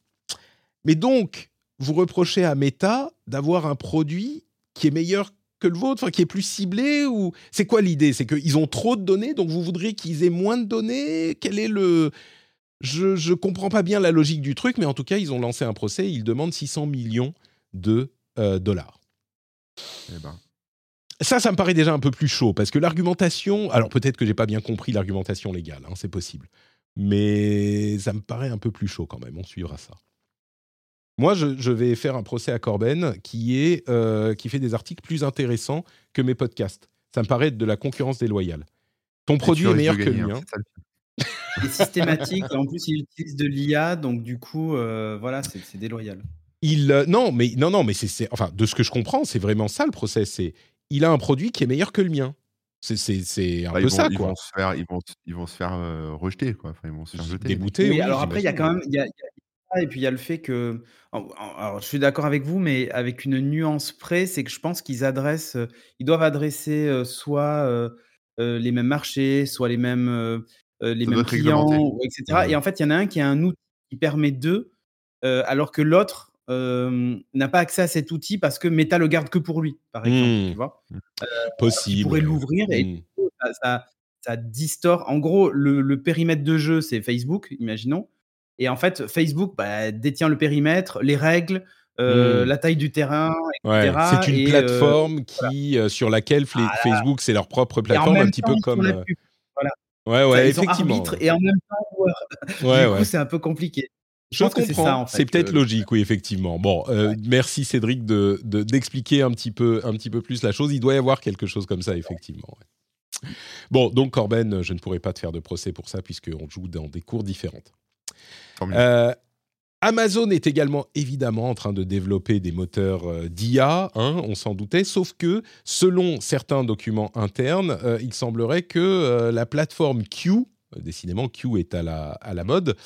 Mais donc, vous reprochez à Meta d'avoir un produit qui est meilleur que le vôtre, qui est plus ciblé ou c'est quoi l'idée? C'est qu'ils ont trop de données, donc vous voudriez qu'ils aient moins de données? Quel est le Je je comprends pas bien la logique du truc, mais en tout cas ils ont lancé un procès. Ils demandent 600 millions de euh, dollars. Eh ben, Ça, ça me paraît déjà un peu plus chaud parce que l'argumentation. Alors peut-être que j'ai pas bien compris l'argumentation légale, hein, c'est possible, mais ça me paraît un peu plus chaud quand même. On suivra ça. Moi, je, je vais faire un procès à Corben qui, est, euh, qui fait des articles plus intéressants que mes podcasts. Ça me paraît être de la concurrence déloyale. Ton et produit est meilleur que le hein, mien. c'est systématique. et en plus, il utilise de l'IA, donc du coup, euh, voilà, c'est déloyal. Il, euh, non, mais, non, non, mais c'est, enfin, de ce que je comprends, c'est vraiment ça le procès. C'est, il a un produit qui est meilleur que le mien. C'est, c'est, c'est un Bah, peu ils vont ça, ils quoi. vont se faire ils vont ils vont se faire, heu, rejeter, quoi. Enfin, ils vont se faire jeter. Oui, oui, alors après, il y a quand même, il y a, il y a ça, et puis il y a le fait que, alors je suis d'accord avec vous, mais avec une nuance près, c'est que je pense qu'ils adressent, euh, ils doivent adresser euh, soit euh, euh, les mêmes marchés, soit les mêmes euh, les Ça mêmes clients, etc. Et en fait, il y en a un qui a un outil qui permet d'eux, alors que l'autre euh, n'a pas accès à cet outil parce que Meta le garde que pour lui, par exemple. Mmh. Tu vois? Euh, Possible. Il pourrait l'ouvrir et Mmh. ça, ça, ça distord. En gros, le, le périmètre de jeu, c'est Facebook, imaginons. Et en fait, Facebook bah, détient le périmètre, les règles, euh, Mmh. la taille du terrain, Ouais, c'est une et, euh, plateforme qui, sur laquelle Voilà. Facebook, c'est leur propre plateforme, un petit temps, peu comme. Voilà. Ouais, ouais, effectivement. et en même temps. Ouais, du ouais. coup, c'est un peu compliqué. Je, Je pense que c'est ça, en fait. C'est peut-être le- logique, oui, effectivement. Bon, euh, merci Cédric de de- d'expliquer un petit peu un petit peu plus la chose. Il doit y avoir quelque chose comme ça, effectivement. ouais. Bon, donc Corben, je ne pourrais pas te faire de procès pour ça puisqu'on joue dans des cours différentes. Euh, Amazon est également évidemment en train de développer des moteurs euh, d'IA, hein, on s'en doutait, sauf que selon certains documents internes, euh, il semblerait que euh, la plateforme Q, euh, décidément Q est à la, à la mode,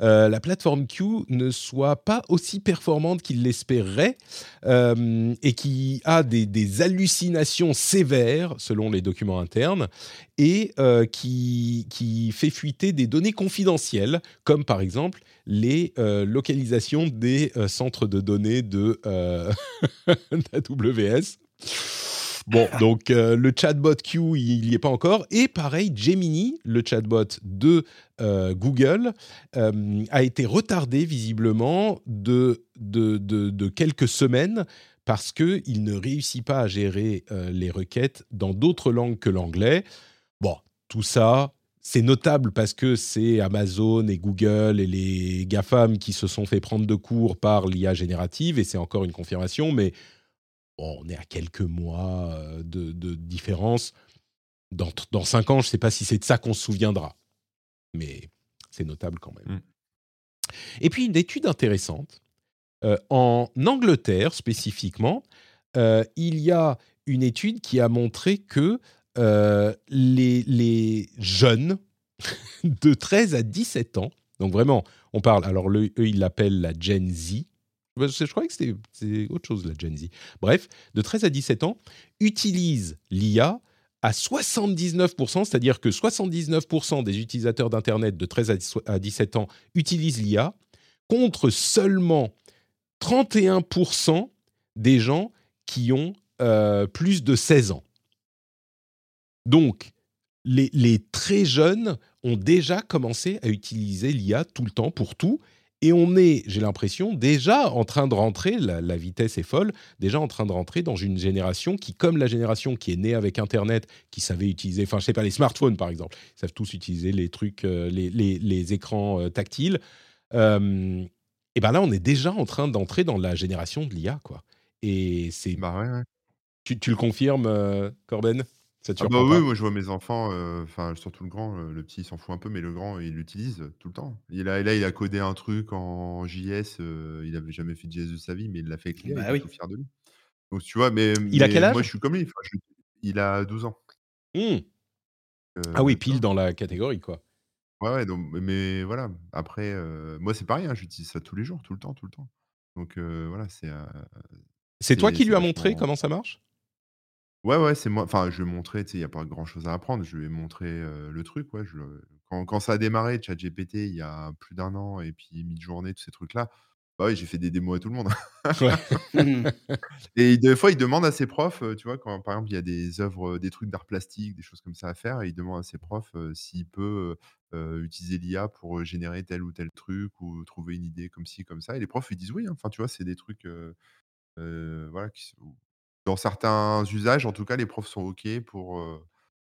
euh, la plateforme Q ne soit pas aussi performante qu'il l'espérait euh, et qui a des, des hallucinations sévères selon les documents internes et euh, qui, qui fait fuiter des données confidentielles, comme par exemple les euh, localisations des euh, centres de données de euh, d'AWS. Bon, donc euh, le chatbot Q, il n'y est pas encore. Et pareil, Gemini, le chatbot de euh, Google, euh, a été retardé visiblement de, quelques semaines parce qu'il ne réussit pas à gérer les requêtes dans d'autres langues que l'anglais. Bon, tout ça, c'est notable parce que c'est Amazon et Google et les GAFAM qui se sont fait prendre de court par l'IA générative, et c'est encore une confirmation, mais bon, on est à quelques mois euh, de, de différence. Dans, dans cinq ans, je ne sais pas si c'est de ça qu'on se souviendra, mais c'est notable quand même. Mm. Et puis une étude intéressante. Euh, en Angleterre spécifiquement, euh, il y a une étude qui a montré que euh, les, les jeunes de 13 à 17 ans, donc vraiment, on parle, alors le- eux, ils l'appellent la Gen Z. Je je croyais que c'était autre chose, la Gen Z. Bref, de 13 à 17 ans, utilisent l'IA à 79%, c'est-à-dire que 79% des utilisateurs d'Internet de 13 à so- à 17 ans utilisent l'IA, contre seulement 31% des gens qui ont euh, plus de 16 ans. Donc, les, les très jeunes ont déjà commencé à utiliser l'IA tout le temps pour tout. Et on est, j'ai l'impression, déjà en train de rentrer, la, la vitesse est folle, déjà en train de rentrer dans une génération qui, comme la génération qui est née avec Internet, qui savait utiliser, enfin je sais pas, les smartphones par exemple, ils savent tous utiliser les trucs, euh, les, les- les écrans euh, tactiles. Euh, et ben là, on est déjà en train d'entrer dans la génération de l'IA, quoi. Et c'est, Bah ouais, ouais. tu, tu le confirmes, Corben? Ça te Ah bah surprend oui, pas? moi je vois mes enfants, euh, enfin surtout le grand, le petit il s'en fout un peu, mais le grand il l'utilise euh, tout le temps. Il a, là il a codé un truc en JS, euh, il avait jamais fait de JS de sa vie, mais il l'a fait avec l'IA, Bah il oui. tout fier de lui. Donc tu vois, mais, Il a mais quel âge? moi je suis comme lui, enfin, je- il a 12 ans. Euh, Ah oui, tu pile vois? dans la catégorie, quoi. Ouais, ouais, donc, mais- voilà, après, moi c'est pareil, hein, j'utilise ça tous les jours, tout le temps, tout le temps. Donc voilà, c'est C'est toi c'est qui c'est lui as montré vachement. comment ça marche? Ouais, ouais, c'est moi. Enfin, je lui ai montré, tu sais, il n'y a pas grand-chose à apprendre. Je lui ai montré euh, le truc, ouais. je le- quand, quand ça a démarré, ChatGPT, il y a plus d'un an, et puis mid-journée, tous ces trucs-là, bah oui, j'ai fait des démos à tout le monde. et des fois, il demande à ses profs, tu vois, quand par exemple, il y a des œuvres, des trucs d'art plastique, des choses comme ça à faire, et il demande à ses profs euh, s'il peut utiliser l'IA pour générer tel ou tel truc, ou trouver une idée comme ci, comme ça. Et les profs, ils disent oui. hein. Enfin, tu vois, c'est des trucs. voilà, qui sont- dans certains usages, en tout cas, les profs sont OK pour,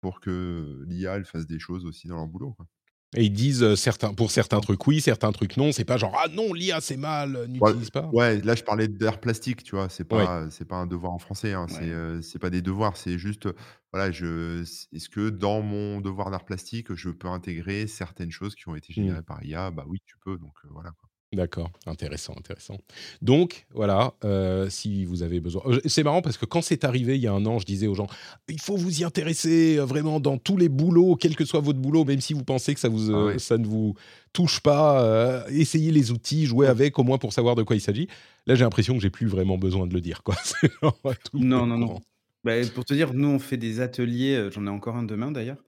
pour que l'IA elle fasse des choses aussi dans leur boulot. quoi. Et ils disent certains, pour certains trucs oui, certains trucs non. C'est pas genre ah non, l'IA c'est mal, Ouais, n'utilise pas. ouais, là je parlais d'art plastique, tu vois, c'est Ouais. pas, c'est pas un devoir en français, hein, c'est Ouais. euh, c'est pas des devoirs, c'est juste, voilà, je, est-ce que dans mon devoir d'art plastique, je peux intégrer certaines choses qui ont été Hmm. générées par IA Bah oui, tu peux, donc euh, voilà. quoi. D'accord, intéressant, intéressant. Donc voilà, euh, si vous avez besoin. Euh, C'est marrant parce que quand c'est arrivé il y a un an, je disais aux gens il faut vous y intéresser euh, vraiment dans tous les boulots, quel que soit votre boulot, même si vous pensez que ça, vous, Ah ouais. ça ne vous touche pas, euh, essayez les outils, jouez avec au moins pour savoir de quoi il s'agit. Là, j'ai l'impression que j'ai plus vraiment besoin de le dire. Quoi. Non, non, non. Bah, pour te dire, nous, on fait des ateliers, j'en ai encore un demain d'ailleurs,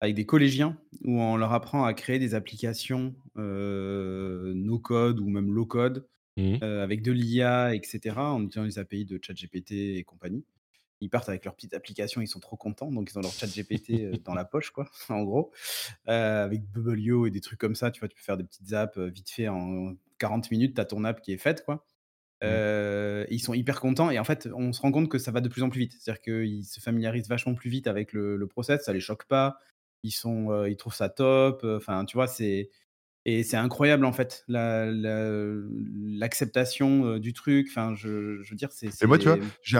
avec des collégiens où on leur apprend à créer des applications no code ou même low code Mmh. avec de l'IA, etc., en utilisant les API de ChatGPT et compagnie. Ils partent avec leur petite application, ils sont trop contents, donc ils ont leur ChatGPT dans la poche, quoi, en gros, avec Bubblio et des trucs comme ça. Tu vois, tu peux faire des petites apps vite fait en 40 minutes, tu as ton app qui est faite, quoi. Mmh. ils sont hyper contents et en fait, on se rend compte que ça va de plus en plus vite. C'est-à-dire qu'ils se familiarisent vachement plus vite avec le, le process, ça les choque pas. Ils sont, ils trouvent ça top. Enfin, tu vois, c'est et c'est incroyable en fait l'acceptation du truc. Enfin, je, je veux dire, c'est. Et moi, tu vois, j'ai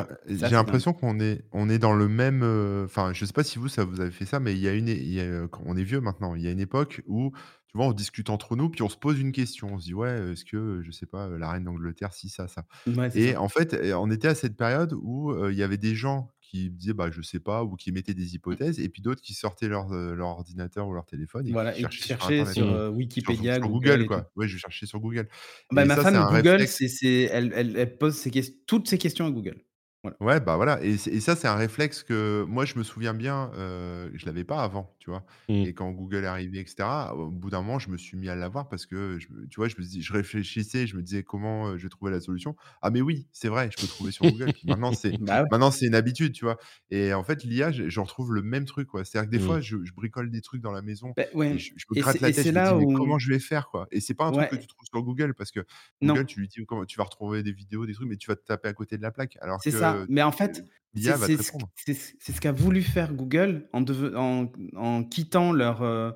l'impression qu'on est, on est dans le même. euh, Enfin, je sais pas si vous, ça vous avez fait ça, mais il y a une, é- il y a, euh, quand on est vieux maintenant. Il y a une époque où, tu vois, on discute entre nous, puis on se pose une question. On se dit, ouais, est-ce que, euh, je sais pas, euh, la reine d'Angleterre, si ça, ça? Ouais, Et ça. en fait, euh, on était à cette période où euh, il y avait des gens qui disaient, bah, je sais pas, ou qui mettaient des hypothèses, et puis d'autres qui sortaient leur, euh, leur ordinateur ou leur téléphone et qui Voilà, et qui cherchaient sur sur Mmh. euh, Wikipédia, sur Google Google, et quoi. Ouais, je cherchais sur Google. Bah, Et ma ça, femme, Google, réflexe. c'est, elle, elle, elle pose ses toutes ses questions à Google. Voilà. Ouais, bah, voilà et ça, c'est un réflexe que moi, je me souviens bien, heu, je l'avais pas avant, tu vois? Mmh. Et quand Google est arrivé et cetera, au bout d'un moment, je me suis mis à l'avoir parce que je me tu vois, je me dis je réfléchissais, je me disais: «Comment, heu, je vais trouver la solution?» «Ah mais oui, c'est vrai, je peux trouver sur Google». Puis maintenant, c'est Bah ouais. maintenant, c'est une habitude, tu vois? Et en fait, l'IA, je je retrouve le même truc, quoi. C'est-à-dire que des Mmh. fois, je je bricole des trucs dans la maison Bah, et ouais. je je me Et gratte c'est, la et tête, c'est je me dis: là «Mais où. comment je vais faire, quoi?» et c'est pas un truc que Ouais, tu trouves sur Google parce que non. Google, tu lui dis comment tu vas retrouver des vidéos, des trucs, mais tu vas te taper à côté de la plaque alors C'est ça. Mais en fait, c'est ce qu'a voulu faire Google en, deve- en, en quittant leur, euh,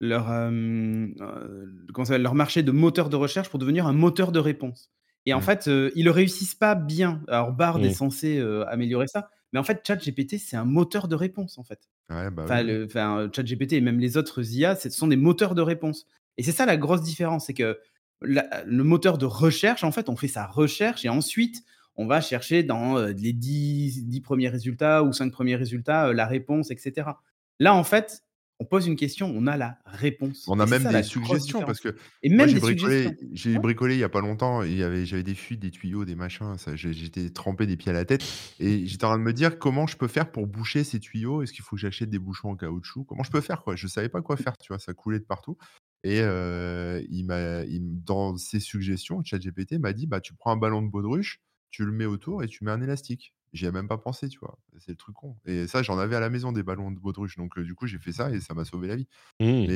leur, euh, euh, leur marché de moteur de recherche pour devenir un moteur de réponse. Et en fait, euh, ils ne réussissent pas bien. Alors, Bard est Mmh. censé euh, améliorer ça. Mais en fait, ChatGPT, c'est un moteur de réponse, en fait. Ouais, bah, Enfin, oui. le, enfin, ChatGPT et même les autres IA, ce sont des moteurs de réponse. Et c'est ça la grosse différence, c'est que la- le moteur de recherche, en fait, on fait sa recherche et ensuite, on va chercher dans euh, les 10, 10 premiers résultats ou 5 premiers résultats euh, la réponse, etc. Là, en fait, on pose une question, on a la réponse. On a même ça des suggestions parce que Et même j'ai bricolé j'ai il y a pas longtemps et il y avait j'avais des fuites, des tuyaux, des machins, j'étais trempé des pieds à la tête et j'étais en train de me dire: «Comment je peux faire pour boucher ces tuyaux? Est-ce qu'il faut que j'achète des bouchons en caoutchouc? Comment je peux faire, quoi?» je savais pas quoi faire, tu vois? Ça coulait de partout et heu, il m'a dans ses suggestions, ChatGPT m'a dit: «Bah, tu prends un ballon de baudruche, tu le mets autour et tu mets un élastique». J'y ai même pas pensé, tu vois? C'est le truc con et ça, j'en avais à la maison des ballons de baudruche donc du coup, j'ai fait ça et ça m'a sauvé la vie. Mmh.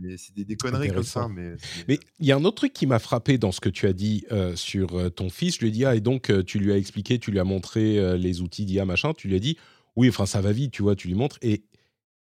Mais c'est des des conneries comme ça, mais il y a un autre truc qui m'a frappé dans ce que tu as dit euh, sur ton fils. Je lui ai dit, ah, et donc tu lui as expliqué, tu lui as montré les outils d'IA, machin? Tu lui as dit, oui, enfin, ça va vite, tu vois, tu lui montres. Et,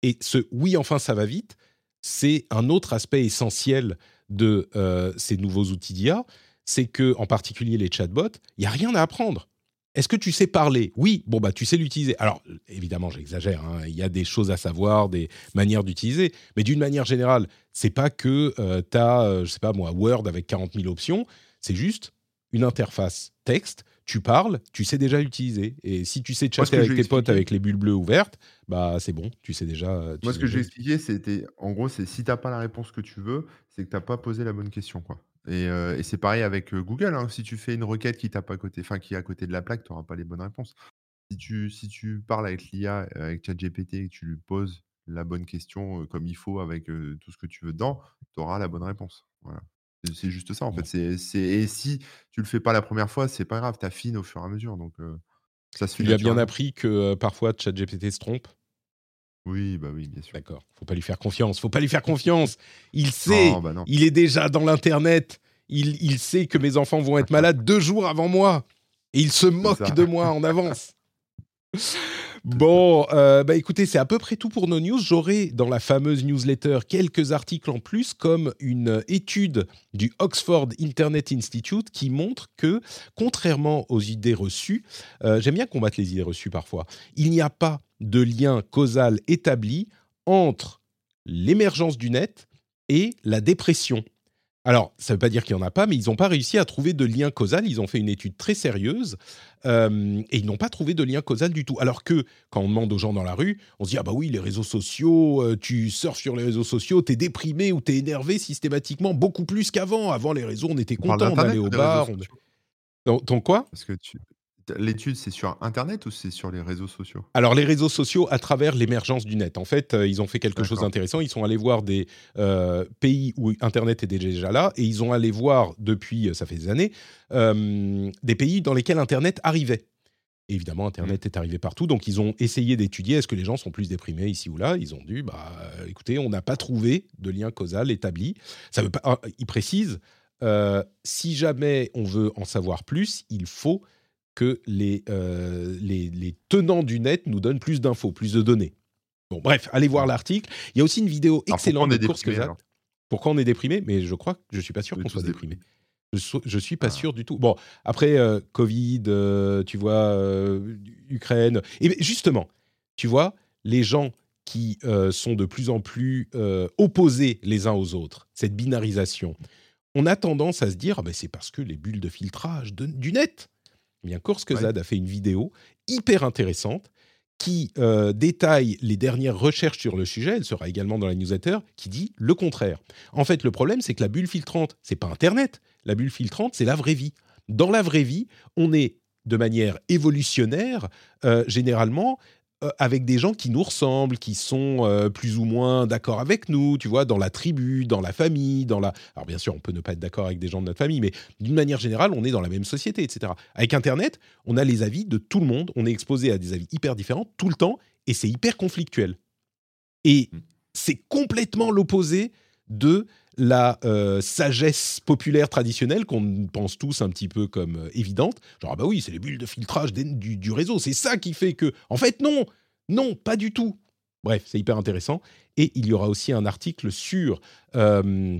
et ce oui, enfin, ça va vite, c'est un autre aspect essentiel de ces nouveaux outils d'IA. C'est que, en particulier les chatbots, il n'y a rien à apprendre. Est-ce que tu sais parler? Oui, bon, bah, tu sais l'utiliser. Alors, évidemment, j'exagère, hein, il y a des choses à savoir, des manières d'utiliser, mais d'une manière générale, c'est pas que tu as, je sais pas moi, Word avec 40 000 options, c'est juste une interface texte, tu parles, tu sais déjà l'utiliser. Et si tu sais chatter avec tes potes avec les bulles bleues ouvertes, bah c'est bon, tu sais déjà. euh, tu moi, sais ce que j'ai expliqué, c'était en gros, c'est si tu as pas la réponse que tu veux, c'est que tu as pas posé la bonne question, quoi et heu et c'est pareil avec, heu, Google, hein. Si tu fais une requête qui tape à côté enfin, qui est à côté de la plaque, tu auras pas les bonnes réponses. Si tu si tu parles avec l'IA, heu, avec ChatGPT et que tu lui poses la bonne question, comme il faut avec, tout ce que tu veux dedans, tu auras la bonne réponse. Voilà. C'est c'est juste ça, en fait. C'est c'est et si tu le fais pas la première fois, c'est pas grave, tu affines au fur et à mesure donc heu, ça se Tu fait lui as bien naturellement. appris que euh, parfois ChatGPT se trompe Oui, bah, oui, bien sûr. D'accord, faut pas lui faire confiance, faut pas lui faire confiance. Il sait, Non, bah, non. il est déjà dans l'internet. Il, il sait que mes enfants vont être malades deux jours avant moi et il se moque de moi en avance. Bon, euh, bah écoutez, c'est à peu près tout pour nos news. J'aurai dans la fameuse newsletter quelques articles en plus, comme une étude du Oxford Internet Institute qui montre que, contrairement aux idées reçues, euh, j'aime bien combattre les idées reçues parfois, il n'y a pas de lien causal établi entre l'émergence du net et la dépression. Alors, ça ne veut pas dire qu'il n'y en a pas, mais ils n'ont pas réussi à trouver de lien causal. Ils ont fait une étude très sérieuse euh, et ils n'ont pas trouvé de lien causal du tout. Alors que quand on demande aux gens dans la rue, on se dit ah bah oui les réseaux sociaux, euh, tu surfes sur les réseaux sociaux, t'es déprimé ou t'es énervé systématiquement beaucoup plus qu'avant. Avant les réseaux, on était content, on allait au bar. on-? Ton, ton quoi? Parce que tu L'étude, c'est sur internet ou c'est sur les réseaux sociaux? Alors les réseaux sociaux à travers l'émergence du net. En fait, heu, ils ont fait quelque chose d'intéressant. Ils sont allés voir des, heu, pays où internet était déjà là et ils ont allé voir depuis, heu, ça fait des années, des pays dans lesquels internet arrivait. Évidemment, internet Mmh. est arrivé partout, donc ils ont essayé d'étudier est-ce que les gens sont plus déprimés ici ou là? Ils ont dit: «Bah, écoutez, on n'a pas trouvé de lien causal établi». Ça veut pas ils précisent, «Si jamais on veut en savoir plus, il faut que les, heu, les les tenants du net nous donnent plus d'infos, plus de données». Bon bref, allez voir l'article. Il y a aussi une vidéo excellente de Course Kezat. alors? Pourquoi on est déprimé? Mais je crois je suis pas sûr qu'on soit déprimé. Je je suis pas Ah. sûr du tout. Bon, après, heu, Covid, heu, tu vois, Ukraine et justement, tu vois, les gens qui, sont de plus en plus, opposés les uns aux autres, cette binarisation, on a tendance à se dire: «Ah beh, c'est parce que les bulles de filtrage de du net». Eh bien, Ouais. A fait une vidéo hyper intéressante qui, heu, détaille les dernières recherches sur le sujet, elle sera également dans la newsletter, qui dit le contraire. En fait, le problème, c'est que la bulle filtrante, c'est pas internet. La bulle filtrante, c'est la vraie vie. Dans la vraie vie, on est de manière évolutionnaire, heu, généralement, avec des gens qui nous ressemblent, qui sont, heu, plus ou moins d'accord avec nous, tu vois? Dans la tribu, dans la famille, dans la alors bien sûr, on peut ne pas être d'accord avec des gens de notre famille, mais d'une manière générale, on est dans la même société et cetera. Avec internet, on a les avis de tout le monde, on est exposé à des avis hyper différents tout le temps et c'est hyper conflictuel. Et Mmh. c'est complètement l'opposé de la, heu, sagesse populaire traditionnelle qu'on pense tous un petit peu comme, heu, évidente. Genre: «Ah bah oui, c'est les bulles de filtrage du réseau, c'est ça qui fait que» en fait non! Non, pas du tout. Bref, c'est hyper intéressant et il y aura aussi un article sur, hem,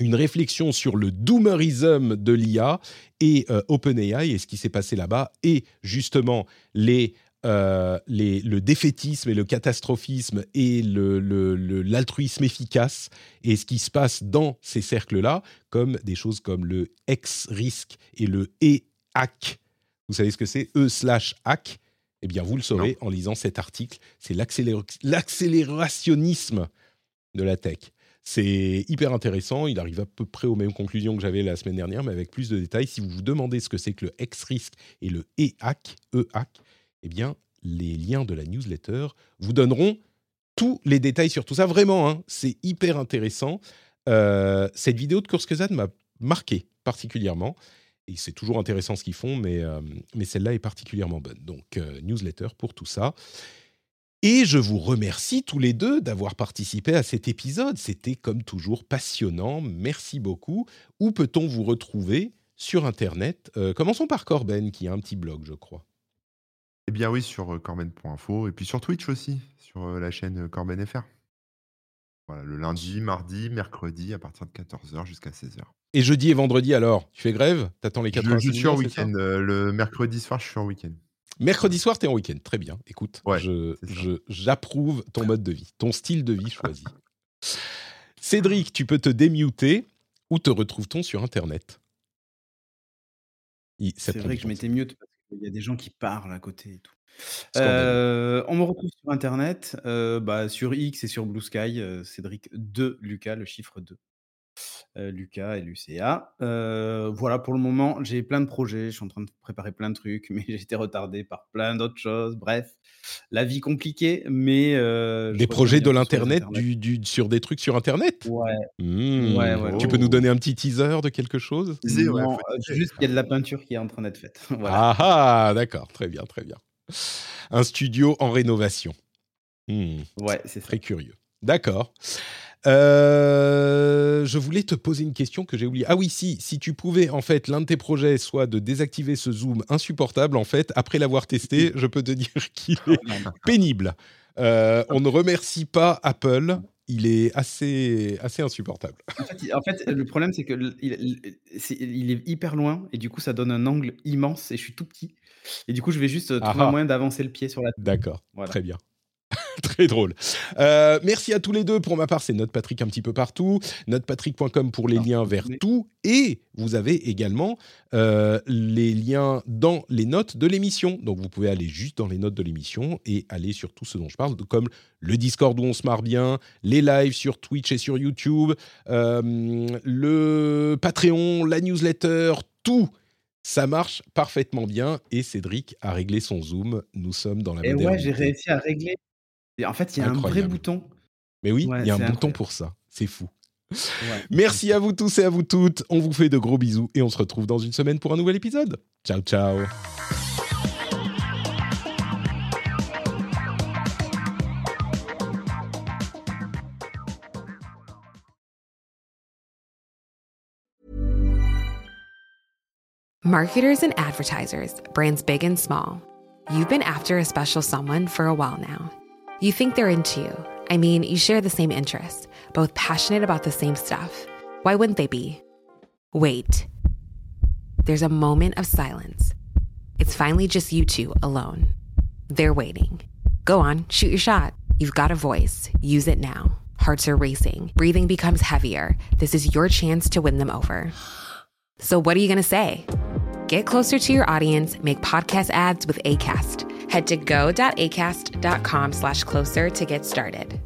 une réflexion sur le doomerism de l'IA et OpenAI et ce qui s'est passé là-bas et justement les, les le défaitisme et le catastrophisme et le le le l'altruisme efficace et ce qui se passe dans ces cercles-là, comme des choses comme le X-Risk et le E-Hack. Vous savez ce que c'est? E/hack? Eh bien, vous le saurez en lisant cet article. C'est l'accélér l'accélérationnisme de la tech. C'est hyper intéressant. Il arrive à peu près aux mêmes conclusions que j'avais la semaine dernière, mais avec plus de détails. Si vous vous demandez ce que c'est que le X-Risk et le E-Hack, E-Hack, eh bien, les liens de la newsletter vous donneront tous les détails sur tout ça. Vraiment, hein, c'est hyper intéressant. Euh, cette vidéo de Kezad m'a marqué particulièrement. Et c'est toujours intéressant ce qu'ils font, mais, euh, mais celle-là est particulièrement bonne. Donc, euh, newsletter pour tout ça. Et je vous remercie tous les deux d'avoir participé à cet épisode. C'était comme toujours passionnant. Merci beaucoup. Où peut-on vous retrouver sur Internet? Commençons par Corben, qui a un petit blog, je crois. Eh bien oui, sur, corben.info et puis sur Twitch aussi, sur, la chaîne, heu, Corben FR. Voilà, le lundi, mardi, mercredi à partir de 14:00 jusqu'à 16:00. Et jeudi et vendredi alors Tu fais grève? T'attends les Je 86 je suis en week-end, le mercredi soir, je suis en week-end. Mercredi soir, tu es en week-end. Très bien. Écoute, Ouais, je, je- j'approuve ton mode de vie, ton style de vie choisi. Cédric, tu peux te démuter. Où te retrouve-t-on sur Internet? C'est vrai que je m'étais mute parce qu'il y a des gens qui parlent à côté et tout. Scandaleux. On me retrouve sur internet, bah, sur X et sur Blue Sky, Cédric de Lucas, le chiffre 2. Heu, Lucas, L-U-C-A. Heu, voilà pour le moment, j'ai plein de projets, je suis en train de préparer plein de trucs, mais j'ai été retardé par plein d'autres choses. Bref, la vie compliquée, mais je Des projets de l'internet, du, du- sur des trucs sur Internet? Ouais. Ouais, ouais, Tu ouais. peux nous Oh! donner un petit teaser de quelque chose? Non, juste qu'il y a de la peinture qui est en train d'être faite. Voilà. Ah ah, d'accord, très bien, très bien. Un studio en rénovation. Hmm. Ouais, c'est ça. Très curieux. D'accord. Euh, je voulais te poser une question que j'ai oubliée. Ah oui, si, si tu pouvais, en fait, l'un de tes projets soit de désactiver ce zoom insupportable, en fait, après l'avoir testé, je peux te dire qu'il est pénible. Euh, on ne remercie pas Apple. Il est assez, assez insupportable. En fait, il- en fait, le problème, c'est que l- il, est hyper loin et du coup, ça donne un angle immense et je suis tout petit. Et du coup, je vais juste euh, trouver Ah un ah. moyen d'avancer le pied sur la table. D'accord, Voilà. très bien. Très drôle. Euh, merci à tous les deux. Pour ma part, c'est Note Patrick un petit peu partout. Notepatrick.com pour les liens vers mais- tout. Et vous avez également euh, les liens dans les notes de l'émission. Donc vous pouvez aller juste dans les notes de l'émission et aller sur tout ce dont je parle, comme le Discord où on se marre bien, les lives sur Twitch et sur YouTube, euh, le Patreon, la newsletter, tout Ça marche parfaitement bien et Cédric a réglé son zoom. Nous sommes dans la Et ouais, j'ai réussi à régler. Et en fait, il y a un vrai bouton. Mais oui, Ouais, il y a un bouton pour ça. C'est fou. Ouais. Merci à vous tous et à vous toutes. On vous fait de gros bisous et on se retrouve dans une semaine pour un nouvel épisode. Ciao, ciao. Marketers and advertisers, brands big and small. You've been after a special someone for a while now. You think they're into you. I mean, you share the same interests, both passionate about the same stuff. Why wouldn't they be? Wait. There's a moment of silence. It's finally just you two alone. They're waiting. Go on, shoot your shot. You've got a voice. Use it now. Hearts are racing. Breathing becomes heavier. This is your chance to win them over. So, what are you going to say? Get closer to your audience, make podcast ads with ACAST. Head to go.acast.com slash closer to get started.